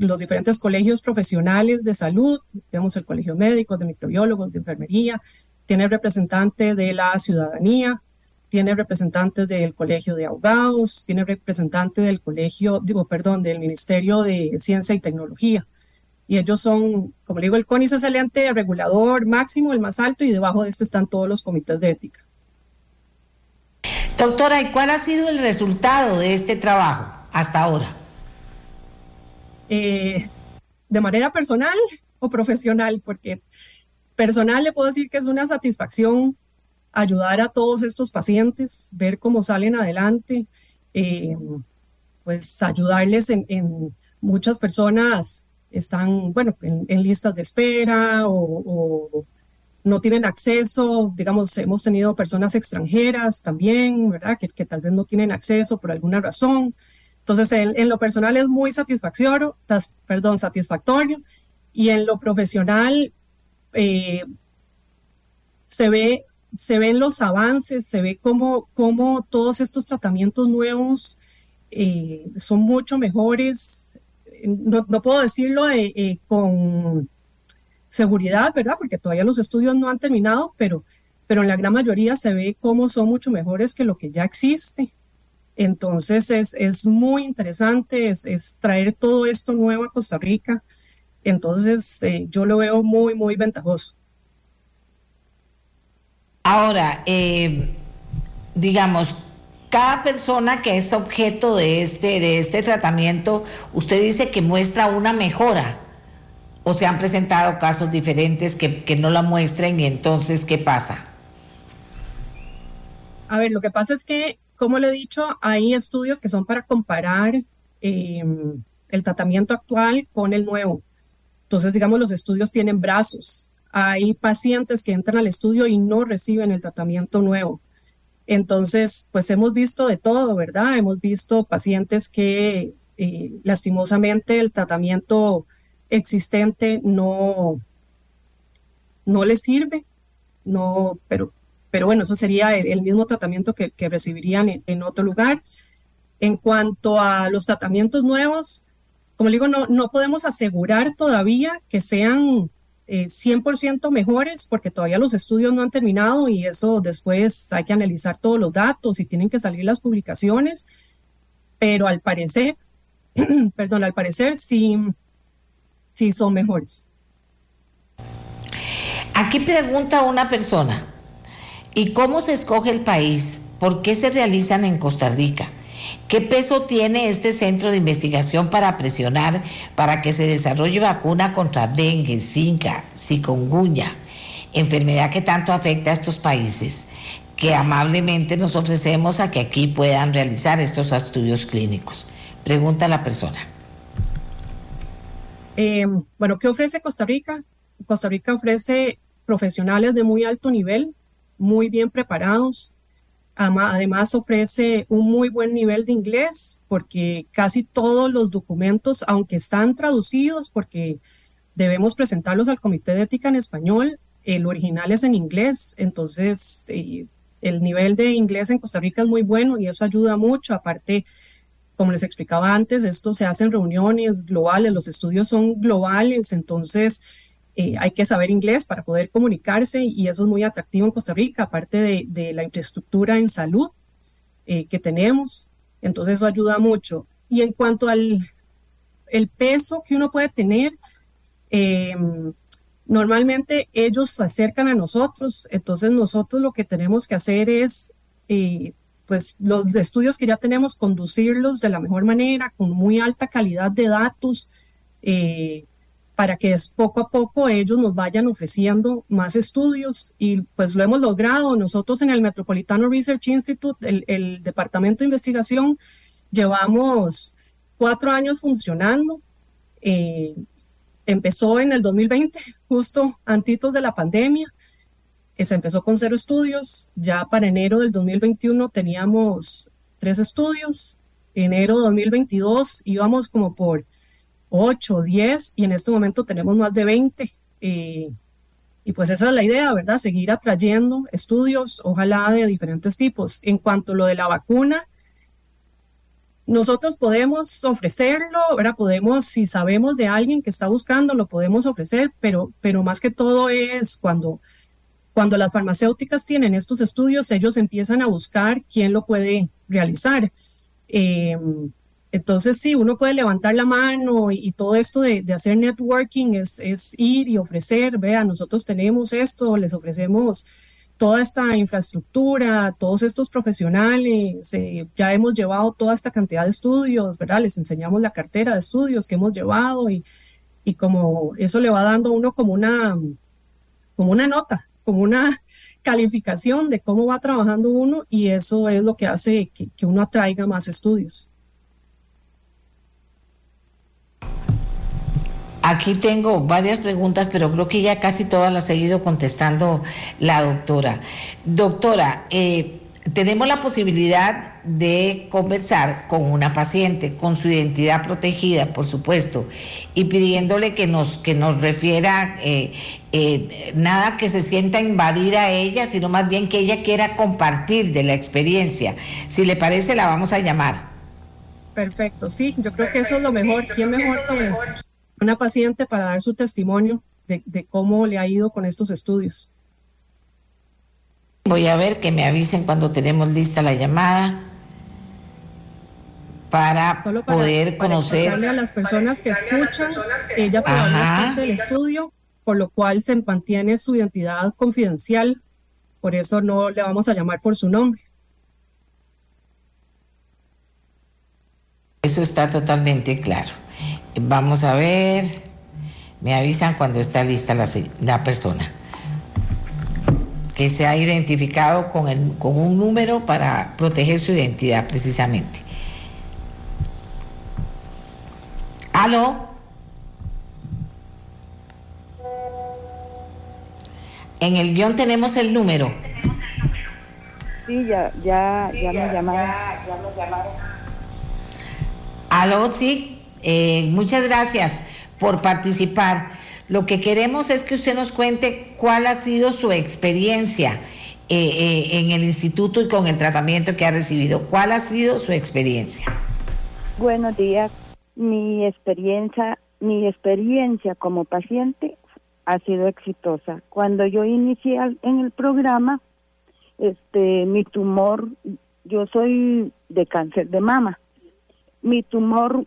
los diferentes colegios profesionales de salud, digamos, el Colegio Médico, de Microbiólogos, de Enfermería, tiene representante de la ciudadanía, tiene representantes del Colegio de Abogados, tiene representantes del Colegio, digo, perdón, del Ministerio de Ciencia y Tecnología. Y ellos son, como le digo, el CONIS es el regulador máximo, el más alto, y debajo de este están todos los comités de ética. Doctora, ¿y cuál ha sido el resultado de este trabajo hasta ahora? Eh, de manera personal o profesional, porque personal le puedo decir que es una satisfacción ayudar a todos estos pacientes, ver cómo salen adelante, eh, pues ayudarles en, muchas personas están, bueno, en, listas de espera o, no tienen acceso, digamos, hemos tenido personas extranjeras también, ¿verdad? Que, que tal vez no tienen acceso por alguna razón. Entonces, en, lo personal es muy satisfactorio, perdón, satisfactorio, y en lo profesional eh, se ve se ven los avances, se ve cómo, cómo todos estos tratamientos nuevos eh, son mucho mejores. No, puedo decirlo eh, con seguridad, ¿verdad? Porque todavía los estudios no han terminado, pero, pero en la gran mayoría se ve cómo son mucho mejores que lo que ya existe. Entonces es, es muy interesante, es, es traer todo esto nuevo a Costa Rica. Entonces yo lo veo muy, muy ventajoso. Ahora, eh, digamos, cada persona que es objeto de este, de este tratamiento, usted dice que muestra una mejora. ¿O se han presentado casos diferentes que, que no la muestren y entonces qué pasa? A ver, lo que pasa es que, como le he dicho, hay estudios que son para comparar em, el tratamiento actual con el nuevo. Entonces, digamos, los estudios tienen brazos, hay pacientes que entran al estudio y no reciben el tratamiento nuevo. Entonces, pues hemos visto de todo, ¿verdad? Hemos visto pacientes que eh, lastimosamente el tratamiento existente no, no les sirve, no, pero, pero bueno, eso sería el, mismo tratamiento que, recibirían en, otro lugar. En cuanto a los tratamientos nuevos, como digo, no, no podemos asegurar todavía que sean 100% eh, mejores porque todavía los estudios no han terminado y eso después hay que analizar todos los datos y tienen que salir las publicaciones, pero al parecer, perdón, al parecer sí, sí son mejores. Aquí pregunta una persona, ¿y cómo se escoge el país? ¿Por qué se realizan en Costa Rica? ¿Qué peso tiene este centro de investigación para presionar para que se desarrolle vacuna contra dengue, zika, zikungunya, enfermedad que tanto afecta a estos países? que amablemente nos ofrecemos a que aquí puedan realizar estos estudios clínicos. Pregunta la persona. Eh, bueno, ¿qué ofrece Costa Rica? Costa Rica ofrece profesionales de muy alto nivel, muy bien preparados, Además ofrece un muy buen nivel de inglés porque casi todos los documentos, aunque están traducidos porque debemos presentarlos al Comité de Ética en español, el original es en inglés, entonces eh, el nivel de inglés en Costa Rica es muy bueno y eso ayuda mucho. Aparte, como les explicaba antes, esto se hace en reuniones globales, los estudios son globales, entonces eh, hay que saber inglés para poder comunicarse y eso es muy atractivo en Costa Rica, aparte de, la infraestructura en salud eh, que tenemos. Entonces eso ayuda mucho. Y en cuanto al el peso que uno puede tener, eh, normalmente ellos se acercan a nosotros, entonces nosotros lo que tenemos que hacer es, pues los estudios que ya tenemos, conducirlos de la mejor manera, con muy alta calidad de datos, para que poco a poco ellos nos vayan ofreciendo más estudios y pues lo hemos logrado. Nosotros en el Metropolitano Research Institute, el, Departamento de Investigación, llevamos cuatro años funcionando. Eh, empezó en el 2020, justo antitos de la pandemia. Eh, se empezó con cero estudios. Ya para enero del 2021 teníamos tres estudios. Enero 2022 íbamos como por 8, 10 y en este momento tenemos más de 20. Eh, y pues esa es la idea, ¿verdad? Seguir atrayendo estudios, ojalá de diferentes tipos. En cuanto a lo de la vacuna, nosotros podemos ofrecerlo, ¿verdad? Podemos, si sabemos de alguien que está buscando, lo podemos ofrecer, pero, pero más que todo es cuando Cuando las farmacéuticas tienen estos estudios, ellos empiezan a buscar quién lo puede realizar. Eh, entonces, sí, uno puede levantar la mano y, todo esto de, hacer networking es, ir y ofrecer, vea, nosotros tenemos esto, les ofrecemos toda esta infraestructura, todos estos profesionales, eh, ya hemos llevado toda esta cantidad de estudios, ¿verdad? Les enseñamos la cartera de estudios que hemos llevado y, y como eso le va dando a uno como una, como una nota, como una calificación de cómo va trabajando uno y eso es lo que hace que, que uno atraiga más estudios. Aquí tengo varias preguntas, pero creo que ya casi todas las ha ido contestando la doctora. Doctora, eh, tenemos la posibilidad de conversar con una paciente con su identidad protegida, por supuesto, y pidiéndole que nos, que nos refiera eh, eh, nada que se sienta invadir a ella, sino más bien que ella quiera compartir de la experiencia. Si le parece, la vamos a llamar. Perfecto, sí, yo creo que eso es lo mejor. ¿Quién mejor que una paciente para dar su testimonio de, cómo le ha ido con estos estudios. Voy a ver que me avisen cuando tenemos lista la llamada para, poder conocer a las personas que escuchan ella todavía es parte del estudio, por lo cual se mantiene su identidad confidencial, por eso no le vamos a llamar por su nombre. Eso está totalmente claro. Vamos a ver. Me avisan cuando está lista la, persona. Que se ha identificado con, el, con un número para proteger su identidad precisamente. ¿Aló? En el guion tenemos el número. Sí, ya, ya, ya, me llamaron. ¿Aló? Sí. Eh, muchas gracias por participar. Lo que queremos es que usted nos cuente cuál ha sido su experiencia eh, eh, en el instituto y con el tratamiento que ha recibido. ¿Cuál ha sido su experiencia? Buenos días. Mi experiencia, mi experiencia como paciente ha sido exitosa. Cuando yo inicié en el programa, este, mi tumor, yo soy de cáncer de mama. Mi tumor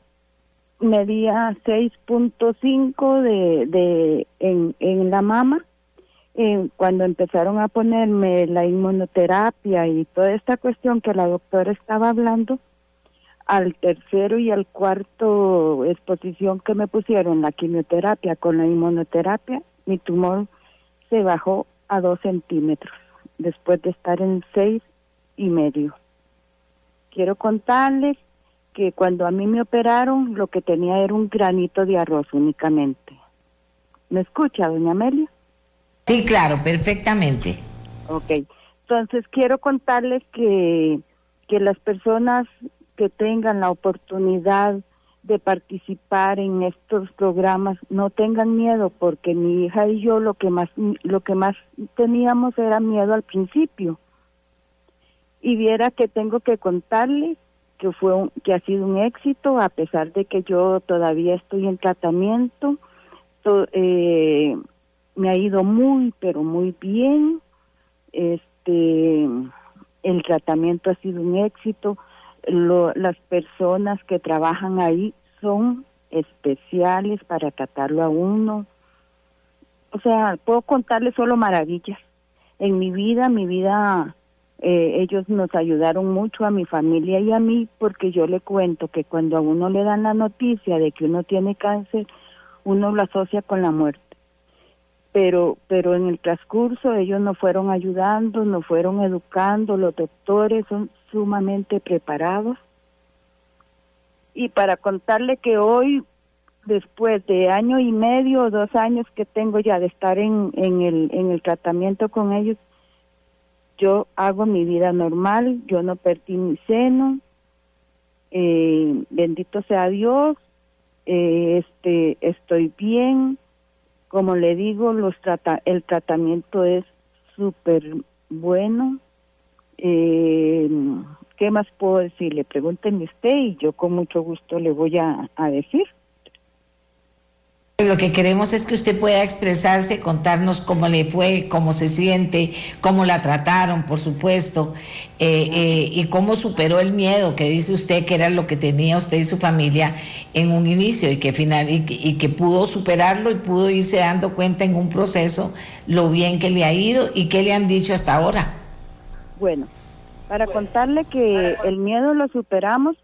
medía 6.5 de, de en, en la mama. cuando empezaron a ponerme la inmunoterapia y toda esta cuestión que la doctora estaba hablando, al tercero y al cuarto exposición que me pusieron la quimioterapia con la inmunoterapia, mi tumor se bajó a dos centímetros después de estar en seis y medio. Quiero contarles que cuando a mí me operaron lo que tenía era un granito de arroz únicamente. ¿Me escucha, doña Amelia? Sí, claro, perfectamente. Ok, entonces quiero contarles que, que las personas que tengan la oportunidad de participar en estos programas no tengan miedo porque mi hija y yo lo que más lo que más teníamos era miedo al principio y viera que tengo que contarles que fue que ha sido un éxito a pesar de que yo todavía estoy en tratamiento. Eh, me ha ido muy pero muy bien. Este el tratamiento ha sido un éxito. Las personas que trabajan ahí son especiales para tratarlo a uno. O sea puedo contarles solo maravillas. En mi vida mi vida eh, ellos nos ayudaron mucho a mi familia y a mí porque yo le cuento que cuando a uno le dan la noticia de que uno tiene cáncer, uno lo asocia con la muerte. Pero, pero en el transcurso ellos nos fueron ayudando, nos fueron educando, los doctores son sumamente preparados. Y para contarle que hoy, después de año y medio o dos años que tengo ya de estar en, en, el, en el tratamiento con ellos, yo hago mi vida normal, yo no perdí mi seno, eh, bendito sea Dios, eh, este, estoy bien, como le digo, los trata el tratamiento es súper bueno. Eh, ¿Qué más puedo decirle? Pregúntenme usted y yo con mucho gusto le voy a, a decir. Lo que queremos es que usted pueda expresarse, contarnos cómo le fue, cómo se siente, cómo la trataron, por supuesto, eh, eh, y cómo superó el miedo que dice usted que era lo que tenía usted y su familia en un inicio y que, final, y, y que pudo superarlo y pudo irse dando cuenta en un proceso lo bien que le ha ido y qué le han dicho hasta ahora. Bueno, para contarle que el miedo lo superamos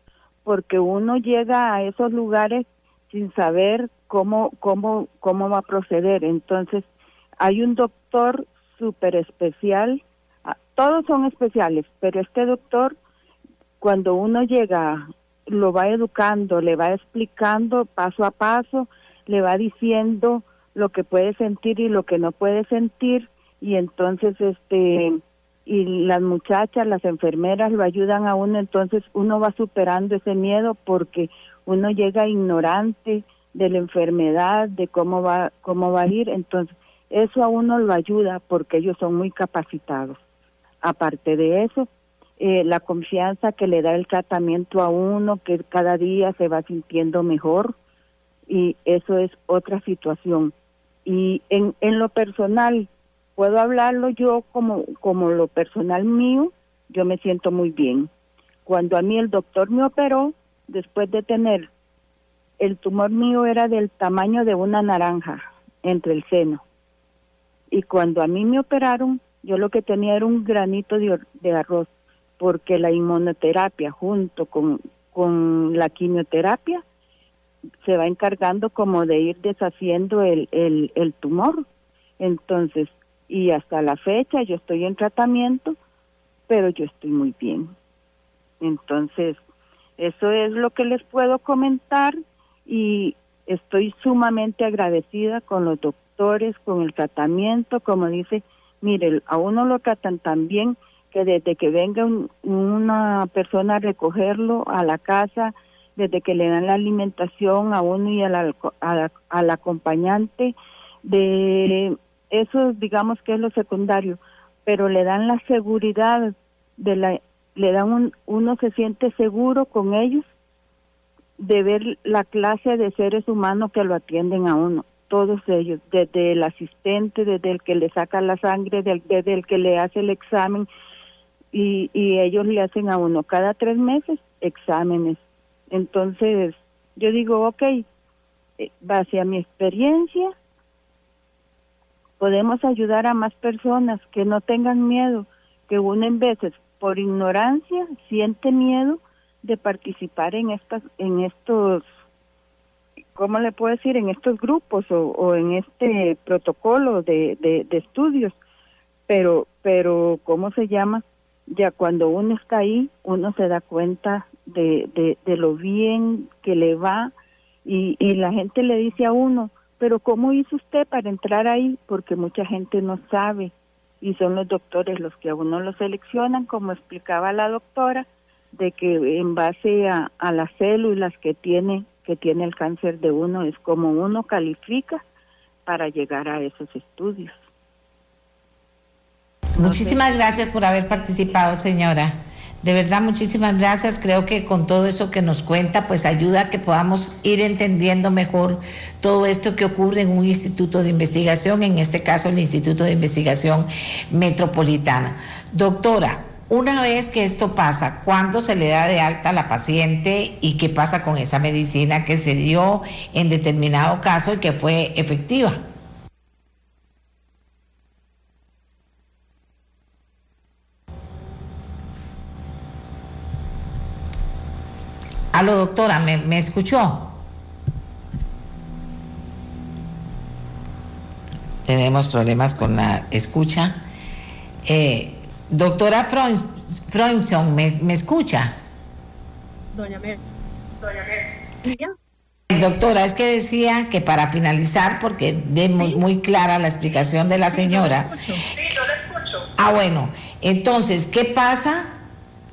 porque uno llega a esos lugares sin saber cómo, cómo, cómo va a proceder. Entonces, hay un doctor súper especial, ah, todos son especiales, pero este doctor, cuando uno llega, lo va educando, le va explicando paso a paso, le va diciendo lo que puede sentir y lo que no puede sentir, y entonces, este, y las muchachas, las enfermeras lo ayudan a uno, entonces uno va superando ese miedo porque uno llega ignorante, de la enfermedad, de cómo va, cómo va a ir. Entonces, eso a uno lo ayuda porque ellos son muy capacitados. Aparte de eso, eh, la confianza que le da el tratamiento a uno, que cada día se va sintiendo mejor, y eso es otra situación. Y en, en lo personal, puedo hablarlo yo como, como lo personal mío, yo me siento muy bien. Cuando a mí el doctor me operó, después de tener el tumor mío era del tamaño de una naranja entre el seno. Y cuando a mí me operaron, yo lo que tenía era un granito de, arroz, porque la inmunoterapia junto con, con la quimioterapia se va encargando como de ir deshaciendo el, el, el tumor. Entonces, y hasta la fecha yo estoy en tratamiento, pero yo estoy muy bien. Entonces, eso es lo que les puedo comentar y estoy sumamente agradecida con los doctores, con el tratamiento, como dice, mire, a uno lo tratan tan bien que desde que venga una persona a recogerlo a la casa, desde que le dan la alimentación a uno y al, al acompañante, de eso digamos que es lo secundario, pero le dan la seguridad de la, le dan un, uno se siente seguro con ellos de ver la clase de seres humanos que lo atienden a uno, todos ellos, desde el asistente, desde el que le saca la sangre, desde el que le hace el examen, y, ellos le hacen a uno cada tres meses exámenes. Entonces, yo digo, ok, eh, base a mi experiencia, podemos ayudar a más personas que no tengan miedo, que uno en veces por ignorancia siente miedo de participar en estas en estos cómo le puedo decir en estos grupos o, en este protocolo de, de, estudios. Pero pero cómo se llama ya cuando uno está ahí uno se da cuenta de, de, lo bien que le va y, y la gente le dice a uno pero cómo hizo usted para entrar ahí porque mucha gente no sabe y son los doctores los que a uno lo seleccionan como explicaba la doctora de que en base a, las células que tiene que tiene el cáncer de uno es como uno califica para llegar a esos estudios. Muchísimas gracias por haber participado, señora. De verdad, muchísimas gracias. Creo que con todo eso que nos cuenta, pues ayuda a que podamos ir entendiendo mejor todo esto que ocurre en un instituto de investigación, en este caso el Instituto de Investigación Metropolitana. Doctora, una vez que esto pasa, ¿cuándo se le da de alta a la paciente y qué pasa con esa medicina que se dio en determinado caso y que fue efectiva? Aló, doctora, ¿me, escuchó? Tenemos problemas con la escucha. Eh, Doctora Freundson, ¿me, ¿me escucha? Doña Mer. Doña Mer. Doctora, es que decía que para finalizar, porque de muy, muy clara la explicación de la señora. Sí, yo la escucho. Ah, bueno. Entonces, ¿qué pasa?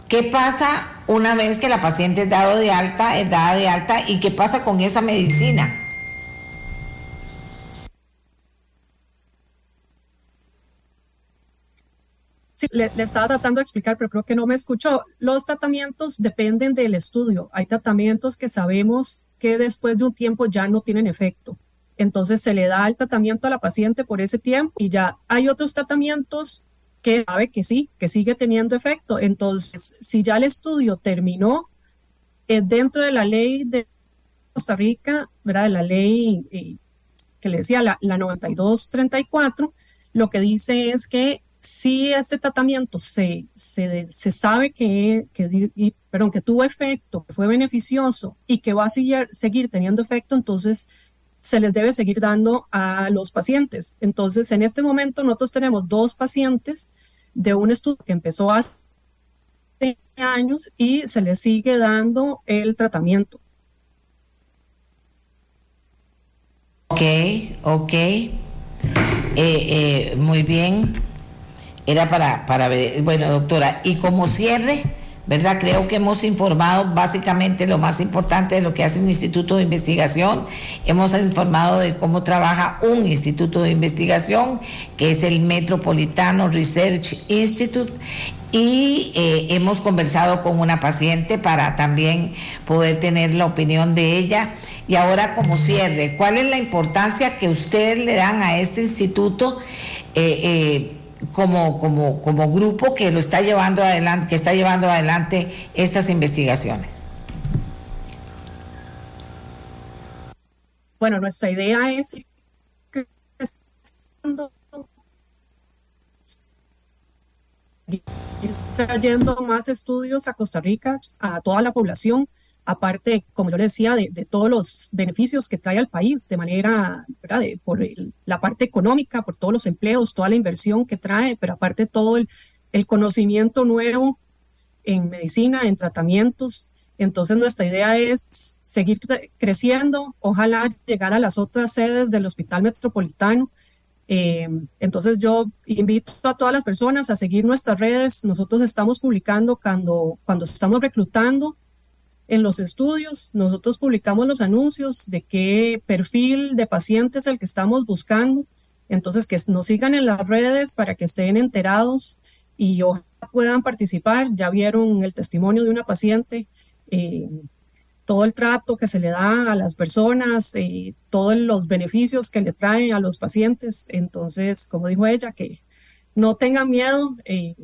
¿Qué pasa una vez que la paciente es dado de alta, es dada de alta y qué pasa con esa medicina? Sí, le, estaba tratando de explicar, pero creo que no me escuchó. Los tratamientos dependen del estudio. Hay tratamientos que sabemos que después de un tiempo ya no tienen efecto. entonces se le da el tratamiento a la paciente por ese tiempo y ya hay otros tratamientos que sabe que sí, que sigue teniendo efecto. Entonces, si ya el estudio terminó eh, dentro de la ley de Costa Rica, ¿verdad? De la ley eh, que le decía la, la 9234, lo que dice es que si este tratamiento se, se, se sabe que, que, perdón, que tuvo efecto, que fue beneficioso y que va a seguir, seguir teniendo efecto, entonces se les debe seguir dando a los pacientes. Entonces, en este momento nosotros tenemos dos pacientes de un estudio que empezó hace años y se les sigue dando el tratamiento. Ok, ok. Eh, eh, muy bien. Era para, para ver, bueno, doctora, y como cierre, ¿verdad? Creo que hemos informado básicamente lo más importante de lo que hace un instituto de investigación. Hemos informado de cómo trabaja un instituto de investigación, que es el Metropolitano Research Institute. Y eh, hemos conversado con una paciente para también poder tener la opinión de ella. Y ahora como cierre, ¿cuál es la importancia que ustedes le dan a este instituto? Eh, eh, como, como, como grupo que lo está llevando adelante, que está llevando adelante estas investigaciones? Bueno, nuestra idea es ir trayendo más estudios a Costa Rica, a toda la población, aparte, como yo le decía, de, todos los beneficios que trae al país de manera, ¿verdad? por la parte económica, por todos los empleos, toda la inversión que trae, pero aparte todo el, conocimiento nuevo en medicina, en tratamientos. Entonces nuestra idea es seguir creciendo, ojalá llegar a las otras sedes del Hospital Metropolitano. Eh, entonces yo invito a todas las personas a seguir nuestras redes. Nosotros estamos publicando cuando, cuando estamos reclutando en los estudios, nosotros publicamos los anuncios de qué perfil de paciente es el que estamos buscando. Entonces, que nos sigan en las redes para que estén enterados y ojalá puedan participar. Ya vieron el testimonio de una paciente, eh, todo el trato que se le da a las personas, eh, todos los beneficios que le traen a los pacientes. Entonces, como dijo ella, que no tengan miedo. Eh,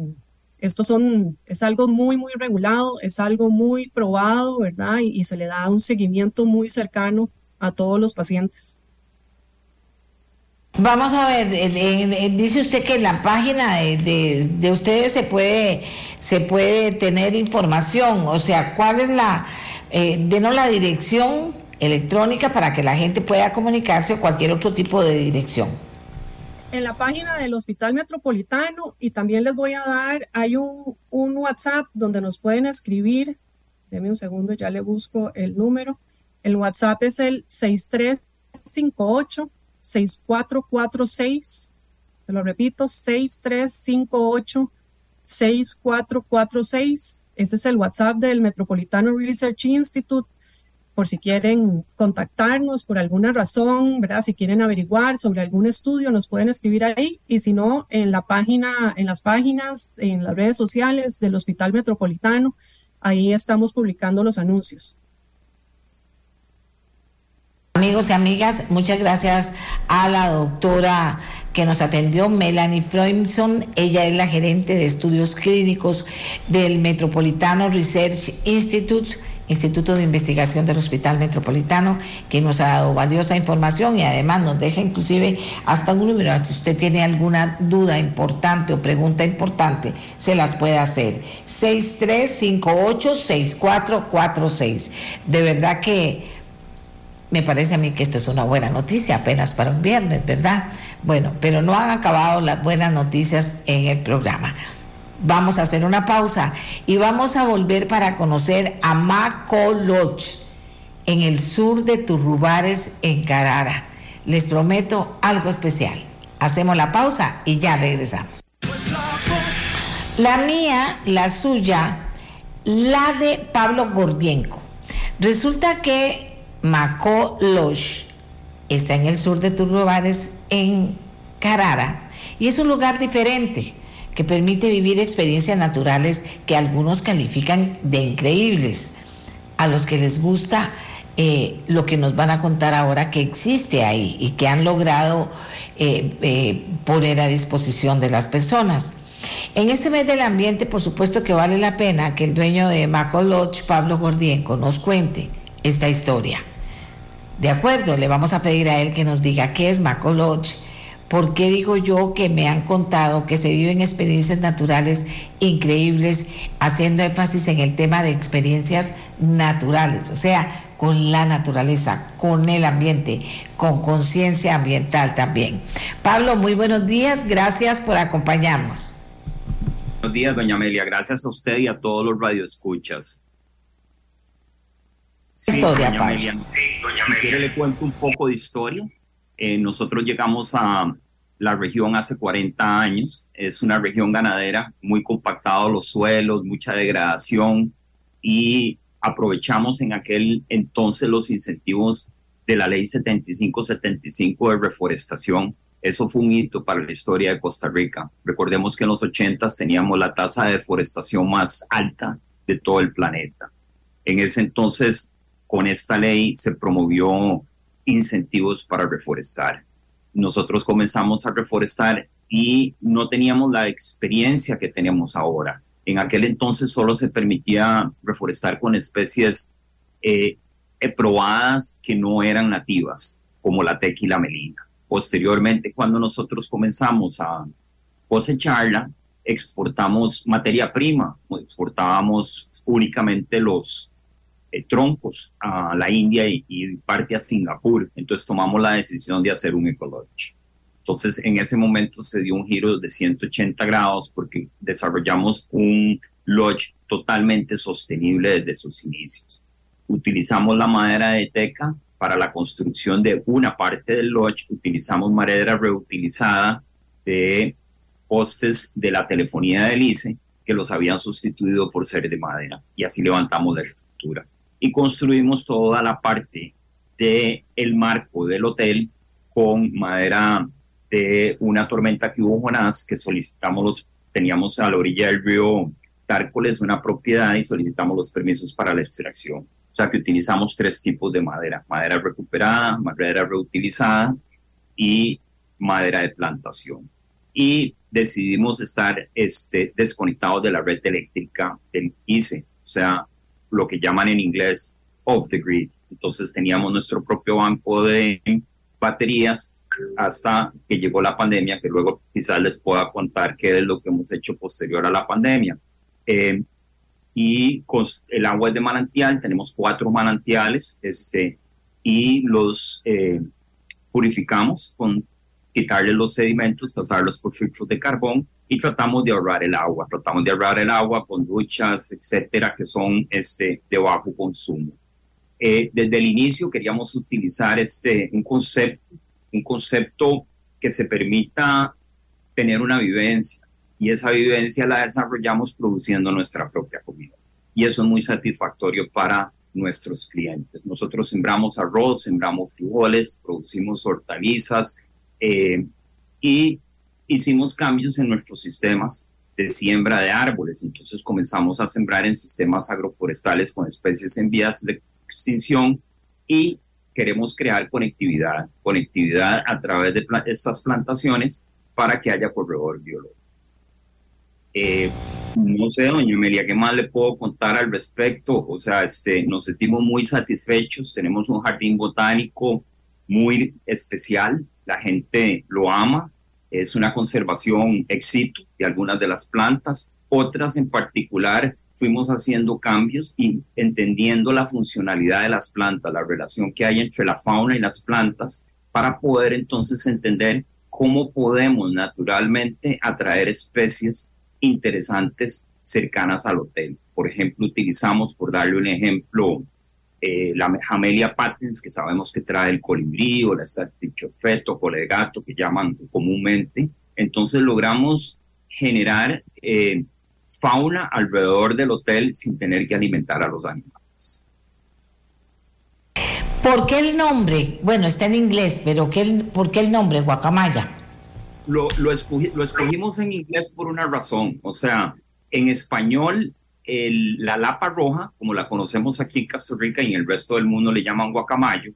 esto son, es algo muy, muy regulado, es algo muy probado, ¿verdad? Y, se le da un seguimiento muy cercano a todos los pacientes. Vamos a ver, dice usted que en la página de, ustedes se puede, se puede tener información, o sea, ¿cuál es la, eh, denos la dirección electrónica para que la gente pueda comunicarse o cualquier otro tipo de dirección? En la página del Hospital Metropolitano y también les voy a dar, hay un, WhatsApp donde nos pueden escribir. Deme un segundo, ya le busco el número. El WhatsApp es el 6358-6446. Se lo repito, 6358-6446. Ese es el WhatsApp del Metropolitano Research Institute por si quieren contactarnos por alguna razón, ¿verdad? Si quieren averiguar sobre algún estudio, nos pueden escribir ahí y si no, en la página, en las páginas, en las redes sociales del Hospital Metropolitano, ahí estamos publicando los anuncios. Amigos y amigas, muchas gracias a la doctora que nos atendió, Melanie Freumson. Ella es la gerente de estudios clínicos del Metropolitano Research Institute Instituto de Investigación del Hospital Metropolitano, que nos ha dado valiosa información y además nos deja inclusive hasta un número. Si usted tiene alguna duda importante o pregunta importante, se las puede hacer. 6358-6446. De verdad que me parece a mí que esto es una buena noticia apenas para un viernes, ¿verdad? Bueno, pero no han acabado las buenas noticias en el programa. Vamos a hacer una pausa y vamos a volver para conocer a Maco Lodge en el sur de Turrubares, en Carara. Les prometo algo especial. Hacemos la pausa y ya regresamos. La mía, la suya, la de Pablo Gordienco. Resulta que Maco Lodge está en el sur de Turrubares, en Carara, y es un lugar diferente que permite vivir experiencias naturales que algunos califican de increíbles. A los que les gusta eh, lo que nos van a contar ahora que existe ahí y que han logrado eh, eh, poner a disposición de las personas. En este mes del ambiente, por supuesto que vale la pena que el dueño de Maco Pablo Gordienco, nos cuente esta historia. De acuerdo, le vamos a pedir a él que nos diga qué es Maco Lodge, por qué digo yo que me han contado que se viven experiencias naturales increíbles, haciendo énfasis en el tema de experiencias naturales, o sea, con la naturaleza, con el ambiente, con conciencia ambiental también. Pablo, muy buenos días, gracias por acompañarnos. Buenos días, doña Amelia, gracias a usted y a todos los radioescuchas. historia, Pablo. si quiere le cuento un poco de historia. Eh, nosotros llegamos a la región hace 40 años. Es una región ganadera, muy compactados los suelos, mucha degradación y aprovechamos en aquel entonces los incentivos de la ley 7575 de reforestación. Eso fue un hito para la historia de Costa Rica. Recordemos que en los 80 teníamos la tasa de deforestación más alta de todo el planeta. En ese entonces, con esta ley se promovió incentivos para reforestar. Nosotros comenzamos a reforestar y no teníamos la experiencia que tenemos ahora. En aquel entonces solo se permitía reforestar con especies eh, probadas que no eran nativas, como la tequila y la melina. Posteriormente, cuando nosotros comenzamos a cosecharla, exportamos materia prima, exportábamos únicamente los eh, troncos a la India y, parte a Singapur. Entonces tomamos la decisión de hacer un ecology. Entonces, en ese momento se dio un giro de 180 grados porque desarrollamos un lodge totalmente sostenible desde sus inicios. Utilizamos la madera de teca para la construcción de una parte del lodge, utilizamos madera reutilizada de postes de la telefonía de ICE que los habían sustituido por ser de madera y así levantamos la estructura y construimos toda la parte del el marco del hotel con madera de una tormenta que hubo Jonás, que solicitamos los, teníamos a la orilla del río Tárcoles una propiedad y solicitamos los permisos para la extracción. O sea que utilizamos tres tipos de madera, madera recuperada, madera reutilizada y madera de plantación. Y decidimos estar este, desconectados de la red eléctrica del ICE, o sea, lo que llaman en inglés off the grid. Entonces teníamos nuestro propio banco de baterías hasta que llegó la pandemia, que luego quizás les pueda contar qué es lo que hemos hecho posterior a la pandemia. Eh, y con el agua es de manantial, tenemos cuatro manantiales este, y los eh, purificamos con quitarle los sedimentos, pasarlos por filtros de carbón y tratamos de ahorrar el agua. Tratamos de ahorrar el agua con duchas, etcétera, que son este, de bajo consumo. Eh, desde el inicio queríamos utilizar este, un concepto un concepto que se permita tener una vivencia y esa vivencia la desarrollamos produciendo nuestra propia comida. Y eso es muy satisfactorio para nuestros clientes. Nosotros sembramos arroz, sembramos frijoles, producimos hortalizas eh, y hicimos cambios en nuestros sistemas de siembra de árboles. Entonces comenzamos a sembrar en sistemas agroforestales con especies en vías de extinción y queremos crear conectividad, conectividad a través de estas plantaciones para que haya corredor biológico. Eh, no sé, doña Emilia, ¿qué más le puedo contar al respecto? O sea, este, nos sentimos muy satisfechos, tenemos un jardín botánico muy especial, la gente lo ama, es una conservación éxito de algunas de las plantas, otras en particular fuimos haciendo cambios y entendiendo la funcionalidad de las plantas, la relación que hay entre la fauna y las plantas, para poder entonces entender cómo podemos naturalmente atraer especies interesantes cercanas al hotel. Por ejemplo, utilizamos, por darle un ejemplo, eh, la Jamelia patens, que sabemos que trae el colibrí o la o colegato, que llaman comúnmente. Entonces logramos generar eh, fauna alrededor del hotel sin tener que alimentar a los animales. ¿Por qué el nombre? Bueno, está en inglés, pero ¿qué, ¿por qué el nombre Guacamaya? Lo, lo, escogimos en inglés por una razón. O sea, en español la lapa roja, como la conocemos aquí en Costa Rica y en el resto del mundo le llaman guacamayo,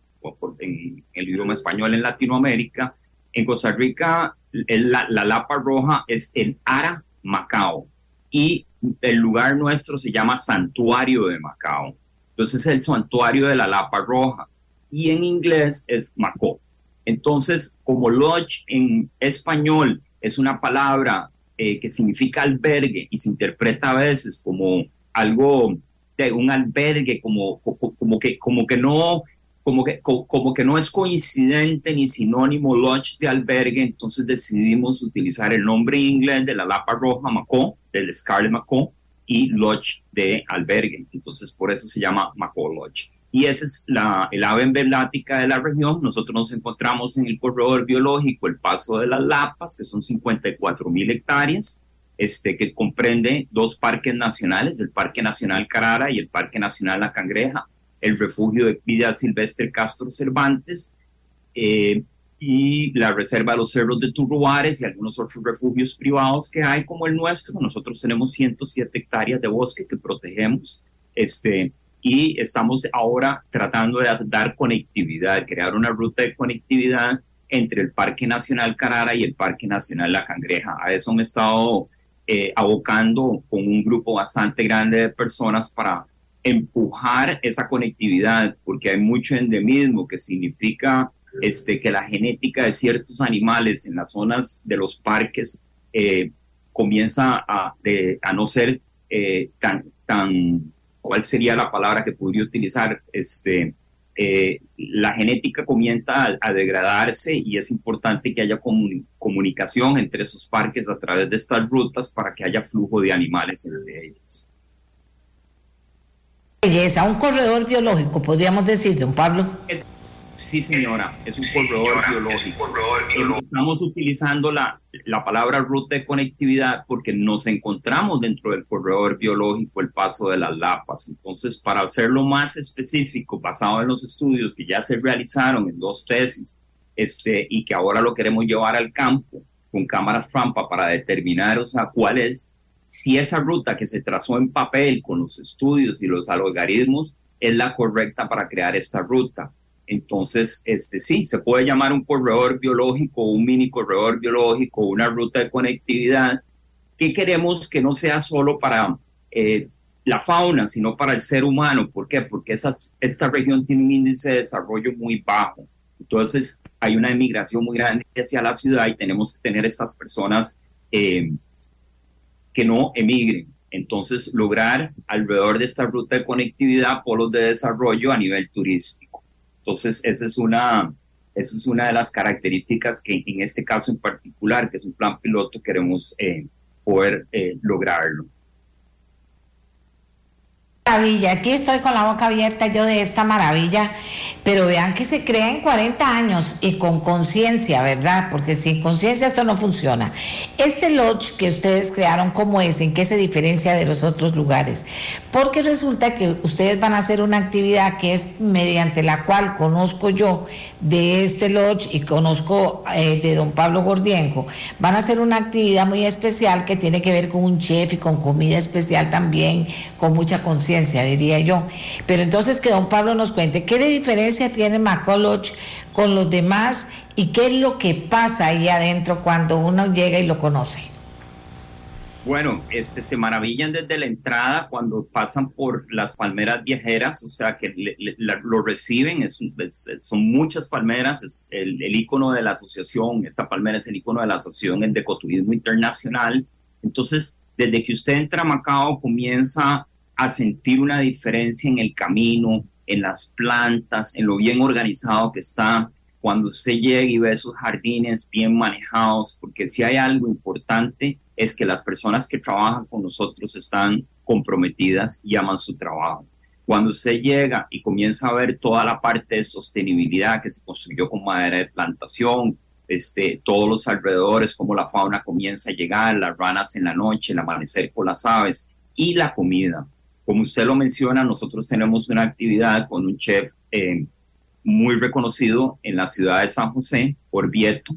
en el idioma español en Latinoamérica, en Costa Rica la, la lapa roja es el Ara Macao y el lugar nuestro se llama Santuario de Macao. Entonces el santuario de la lapa roja y en inglés es Macao. Entonces, como lodge en español es una palabra eh, que significa albergue y se interpreta a veces como algo de un albergue, como, como, que, como que no como que, como que no es coincidente ni sinónimo lodge de albergue, entonces decidimos utilizar el nombre inglés de la Lapa Roja Macó, del Scarlet Macó, y lodge de albergue. Entonces por eso se llama Macó Lodge. Y esa es la, el ave emblemática de la región. Nosotros nos encontramos en el corredor biológico El Paso de las Lapas, que son 54 mil hectáreas, este, que comprende dos parques nacionales, el Parque Nacional Carara y el Parque Nacional La Cangreja el refugio de vida silvestre Castro Cervantes eh, y la reserva de los cerros de Turruares y algunos otros refugios privados que hay como el nuestro. Nosotros tenemos 107 hectáreas de bosque que protegemos este, y estamos ahora tratando de dar conectividad, crear una ruta de conectividad entre el Parque Nacional Carara y el Parque Nacional La Cangreja. A eso me he estado eh, abocando con un grupo bastante grande de personas para empujar esa conectividad, porque hay mucho endemismo que significa este, que la genética de ciertos animales en las zonas de los parques eh, comienza a, a, no ser eh, tan, tan, ¿cuál sería la palabra que podría utilizar? Este, eh, la genética comienza a, degradarse y es importante que haya comunicación entre esos parques a través de estas rutas para que haya flujo de animales entre ellos belleza, un corredor biológico, podríamos decir, don Pablo. Sí, señora, es un corredor biológico. Estamos utilizando la, la palabra ruta de conectividad porque nos encontramos dentro del corredor biológico el paso de las lapas. Entonces, para hacerlo más específico, basado en los estudios que ya se realizaron en dos tesis este, y que ahora lo queremos llevar al campo con cámaras trampa para determinar o sea, cuál es si esa ruta que se trazó en papel con los estudios y los algoritmos es la correcta para crear esta ruta. Entonces, este sí, se puede llamar un corredor biológico, un mini corredor biológico, una ruta de conectividad, que queremos que no sea solo para eh, la fauna, sino para el ser humano. ¿Por qué? Porque esa, esta región tiene un índice de desarrollo muy bajo. Entonces, hay una emigración muy grande hacia la ciudad y tenemos que tener estas personas eh, que no emigren. Entonces, lograr alrededor de esta ruta de conectividad polos de desarrollo a nivel turístico. Entonces, esa es una, esa es una de las características que en este caso en particular, que es un plan piloto, queremos eh, poder eh, lograrlo maravilla, aquí estoy con la boca abierta yo de esta maravilla, pero vean que se crea en 40 años y con conciencia, ¿verdad? Porque sin conciencia esto no funciona. Este lodge que ustedes crearon, ¿cómo es? ¿En qué se diferencia de los otros lugares? Porque resulta que ustedes van a hacer una actividad que es mediante la cual conozco yo de este lodge y conozco eh, de don Pablo Gordienco, van a hacer una actividad muy especial que tiene que ver con un chef y con comida especial también, con mucha conciencia diría yo. Pero entonces que don Pablo nos cuente qué de diferencia tiene McCulloch con los demás y qué es lo que pasa ahí adentro cuando uno llega y lo conoce. Bueno, este, se maravillan desde la entrada cuando pasan por las palmeras viajeras, o sea que lo reciben, es, son muchas palmeras, es el, el, icono de la asociación, esta palmera es el icono de la asociación en Decoturismo Internacional. Entonces, desde que usted entra a Macao, comienza a sentir una diferencia en el camino, en las plantas, en lo bien organizado que está, cuando usted llega y ve esos jardines bien manejados, porque si hay algo importante es que las personas que trabajan con nosotros están comprometidas y aman su trabajo. Cuando usted llega y comienza a ver toda la parte de sostenibilidad que se construyó con madera de plantación, este, todos los alrededores, cómo la fauna comienza a llegar, las ranas en la noche, el amanecer con las aves y la comida. Como usted lo menciona, nosotros tenemos una actividad con un chef eh, muy reconocido en la ciudad de San José, Orvieto,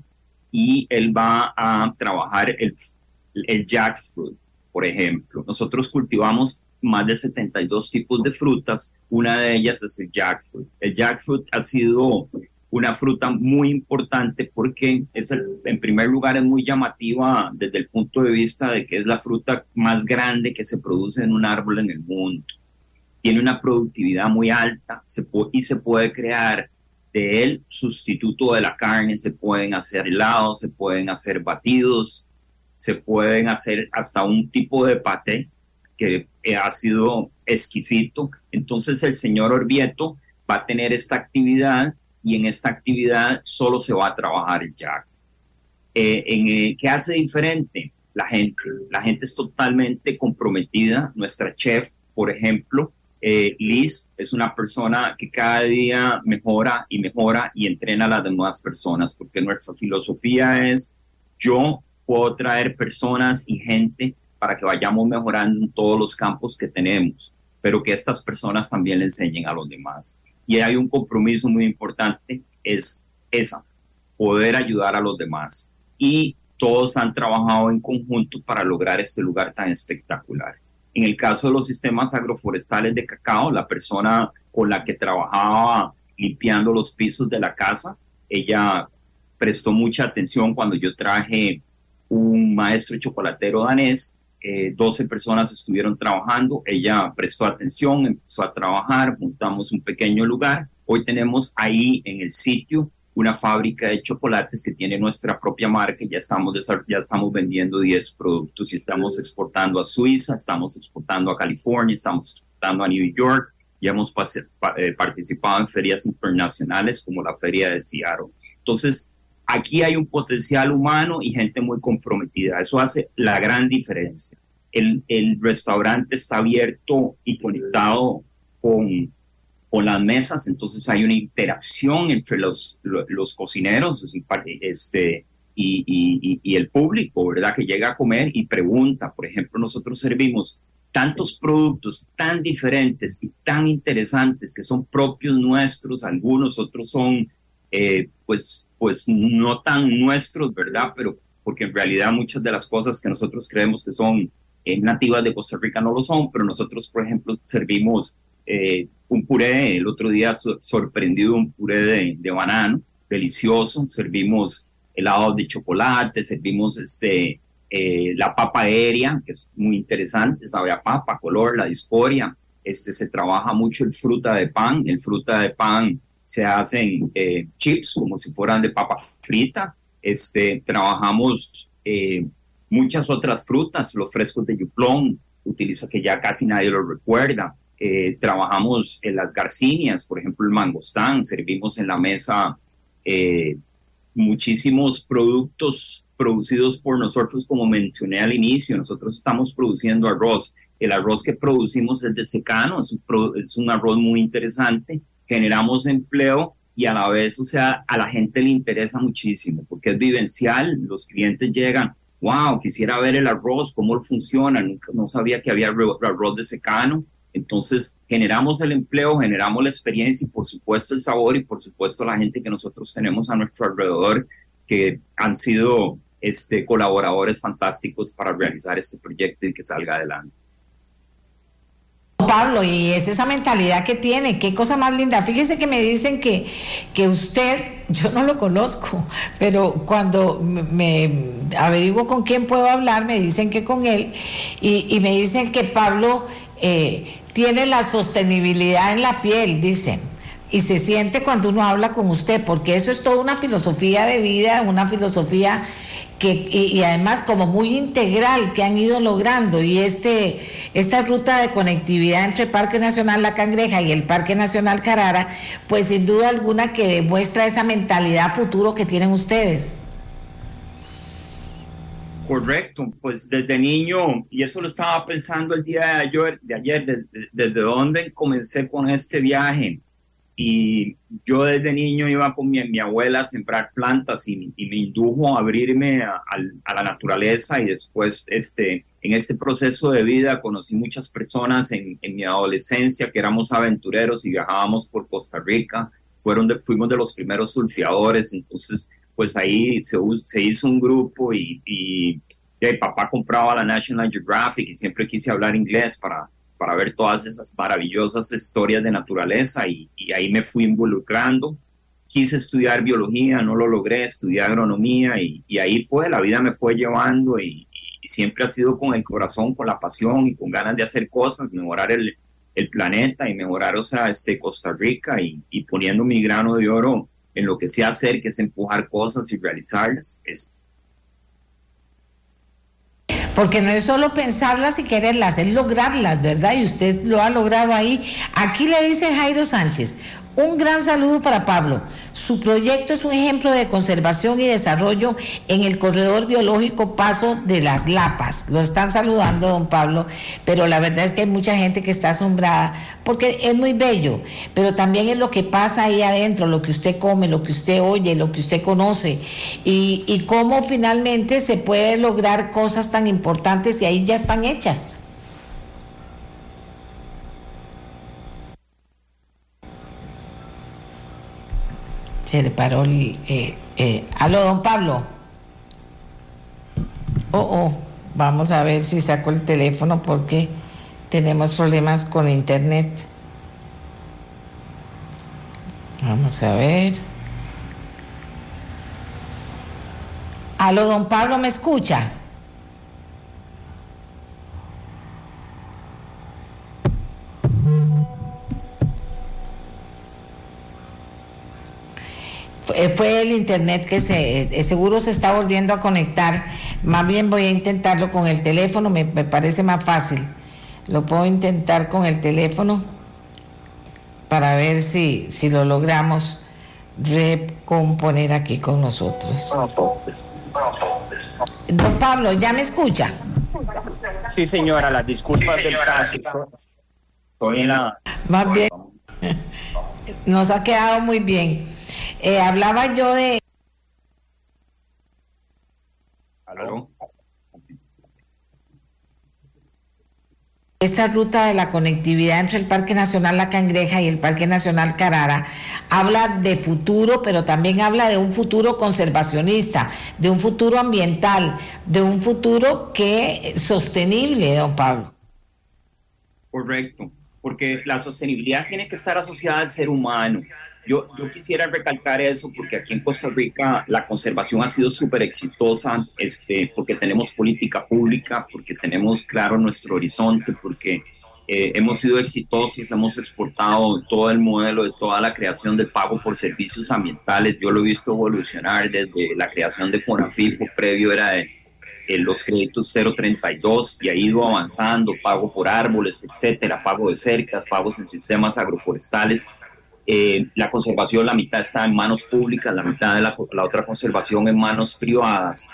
y él va a trabajar el, el jackfruit, por ejemplo. Nosotros cultivamos más de 72 tipos de frutas. Una de ellas es el jackfruit. El jackfruit ha sido una fruta muy importante porque es en primer lugar es muy llamativa desde el punto de vista de que es la fruta más grande que se produce en un árbol en el mundo. Tiene una productividad muy alta y se puede crear de él sustituto de la carne, se pueden hacer helados, se pueden hacer batidos, se pueden hacer hasta un tipo de paté que ha sido exquisito. Entonces el señor Orvieto va a tener esta actividad y en esta actividad solo se va a trabajar el jack. Eh, en, eh, ¿Qué hace diferente? La gente. La gente es totalmente comprometida. Nuestra chef, por ejemplo, eh, Liz, es una persona que cada día mejora y mejora y entrena a las demás personas, porque nuestra filosofía es yo puedo traer personas y gente para que vayamos mejorando en todos los campos que tenemos, pero que estas personas también le enseñen a los demás y hay un compromiso muy importante, es esa, poder ayudar a los demás. Y todos han trabajado en conjunto para lograr este lugar tan espectacular. En el caso de los sistemas agroforestales de cacao, la persona con la que trabajaba limpiando los pisos de la casa, ella prestó mucha atención cuando yo traje un maestro chocolatero danés 12 eh, personas estuvieron trabajando, ella prestó atención, empezó a trabajar, montamos un pequeño lugar. Hoy tenemos ahí en el sitio una fábrica de chocolates que tiene nuestra propia marca, ya estamos, ya estamos vendiendo 10 productos y estamos exportando a Suiza, estamos exportando a California, estamos exportando a New York, y hemos eh, participado en ferias internacionales como la feria de Seattle. Entonces, Aquí hay un potencial humano y gente muy comprometida. Eso hace la gran diferencia. El, el restaurante está abierto y conectado con, con las mesas, entonces hay una interacción entre los, los, cocineros este, y, y, y, el público, ¿verdad? Que llega a comer y pregunta. Por ejemplo, nosotros servimos tantos productos tan diferentes y tan interesantes que son propios nuestros, algunos otros son eh, pues, pues no tan nuestros, ¿verdad? Pero porque en realidad muchas de las cosas que nosotros creemos que son eh, nativas de Costa Rica no lo son, pero nosotros, por ejemplo, servimos eh, un puré, el otro día sorprendido un puré de, de, banano, delicioso, servimos helado de chocolate, servimos este, la papa aérea, que es muy interesante, sabe a papa, color, la discoria, este, se trabaja mucho el fruta de pan, el fruta de pan se hacen eh, chips como si fueran de papa frita. Este, trabajamos eh, muchas otras frutas, los frescos de yuplón, utiliza que ya casi nadie lo recuerda. Eh, trabajamos en las garcinias, por ejemplo, el mangostán, servimos en la mesa muchísimos productos producidos por nosotros, como mencioné al inicio, nosotros estamos produciendo arroz. El arroz que producimos es de secano, es un, es un arroz muy interesante generamos empleo y a la vez, o sea, a la gente le interesa muchísimo porque es vivencial, los clientes llegan, wow, quisiera ver el arroz, cómo funciona, no sabía que había arroz de secano, entonces generamos el empleo, generamos la experiencia y por supuesto el sabor y por supuesto la gente que nosotros tenemos a nuestro alrededor que han sido este, colaboradores fantásticos para realizar este proyecto y que salga adelante. Pablo, y es esa mentalidad que tiene, qué cosa más linda. Fíjese que me dicen que, que usted, yo no lo conozco, pero cuando me averiguo con quién puedo hablar, me dicen que con él, y, me dicen que Pablo eh, tiene la sostenibilidad en la piel, dicen y se siente cuando uno habla con usted, porque eso es toda una filosofía de vida, una filosofía que, y, además como muy integral que han ido logrando y este esta ruta de conectividad entre Parque Nacional La Cangreja y el Parque Nacional Carara, pues sin duda alguna que demuestra esa mentalidad futuro que tienen ustedes. Correcto, pues desde niño, y eso lo estaba pensando el día de ayer, de ayer desde, desde dónde comencé con este viaje y yo desde niño iba con mi, mi abuela a sembrar plantas y, me indujo a abrirme a, la naturaleza y después este, en este proceso de vida conocí muchas personas en, mi adolescencia que éramos aventureros y viajábamos por Costa Rica, Fueron de, fuimos de los primeros surfeadores, entonces pues ahí se, se hizo un grupo y, y, y papá compraba la National Geographic y siempre quise hablar inglés para para ver todas esas maravillosas historias de naturaleza y, ahí me fui involucrando. Quise estudiar biología, no lo logré, estudié agronomía y, ahí fue, la vida me fue llevando y, siempre ha sido con el corazón, con la pasión y con ganas de hacer cosas, mejorar el, el planeta y mejorar, o sea, este, Costa Rica y, poniendo mi grano de oro en lo que sé hacer, que es empujar cosas y realizarlas. Es... Porque no es solo pensarlas y quererlas, es lograrlas, ¿verdad? Y usted lo ha logrado ahí. Aquí le dice Jairo Sánchez, un gran saludo para Pablo. Su proyecto es un ejemplo de conservación y desarrollo en el corredor biológico Paso de las Lapas. Lo están saludando, don Pablo, pero la verdad es que hay mucha gente que está asombrada porque es muy bello, pero también es lo que pasa ahí adentro, lo que usted come, lo que usted oye, lo que usted conoce y, y cómo finalmente se puede lograr cosas tan importantes y ahí ya están hechas. Se le paró el... Eh, eh, aló, don Pablo. Oh, oh, vamos a ver si saco el teléfono porque tenemos problemas con internet. Vamos a ver. Aló, don Pablo, ¿me escucha? Fue el internet que se eh, seguro se está volviendo a conectar. Más bien voy a intentarlo con el teléfono, me, parece más fácil. Lo puedo intentar con el teléfono para ver si, si lo logramos recomponer aquí con nosotros. Don Pablo, ¿ya me escucha? Sí, señora, las disculpas del tráfico. Estoy en la... Más bien, nos ha quedado muy bien. Eh, hablaba yo de... Esta ruta de la conectividad entre el Parque Nacional La Cangreja y el Parque Nacional Carara habla de futuro, pero también habla de un futuro conservacionista, de un futuro ambiental, de un futuro que sostenible, don Pablo. Correcto, porque la sostenibilidad tiene que estar asociada al ser humano. Yo, yo quisiera recalcar eso porque aquí en Costa Rica la conservación ha sido súper exitosa, este, porque tenemos política pública, porque tenemos claro nuestro horizonte, porque eh, hemos sido exitosos, hemos exportado todo el modelo de toda la creación de pago por servicios ambientales. Yo lo he visto evolucionar desde la creación de Fonafifo, previo era de los créditos 032 y ha ido avanzando, pago por árboles, etcétera, pago de cercas, pagos en sistemas agroforestales eh, la conservación, la mitad está en manos públicas, la mitad de la, la, otra conservación en manos privadas.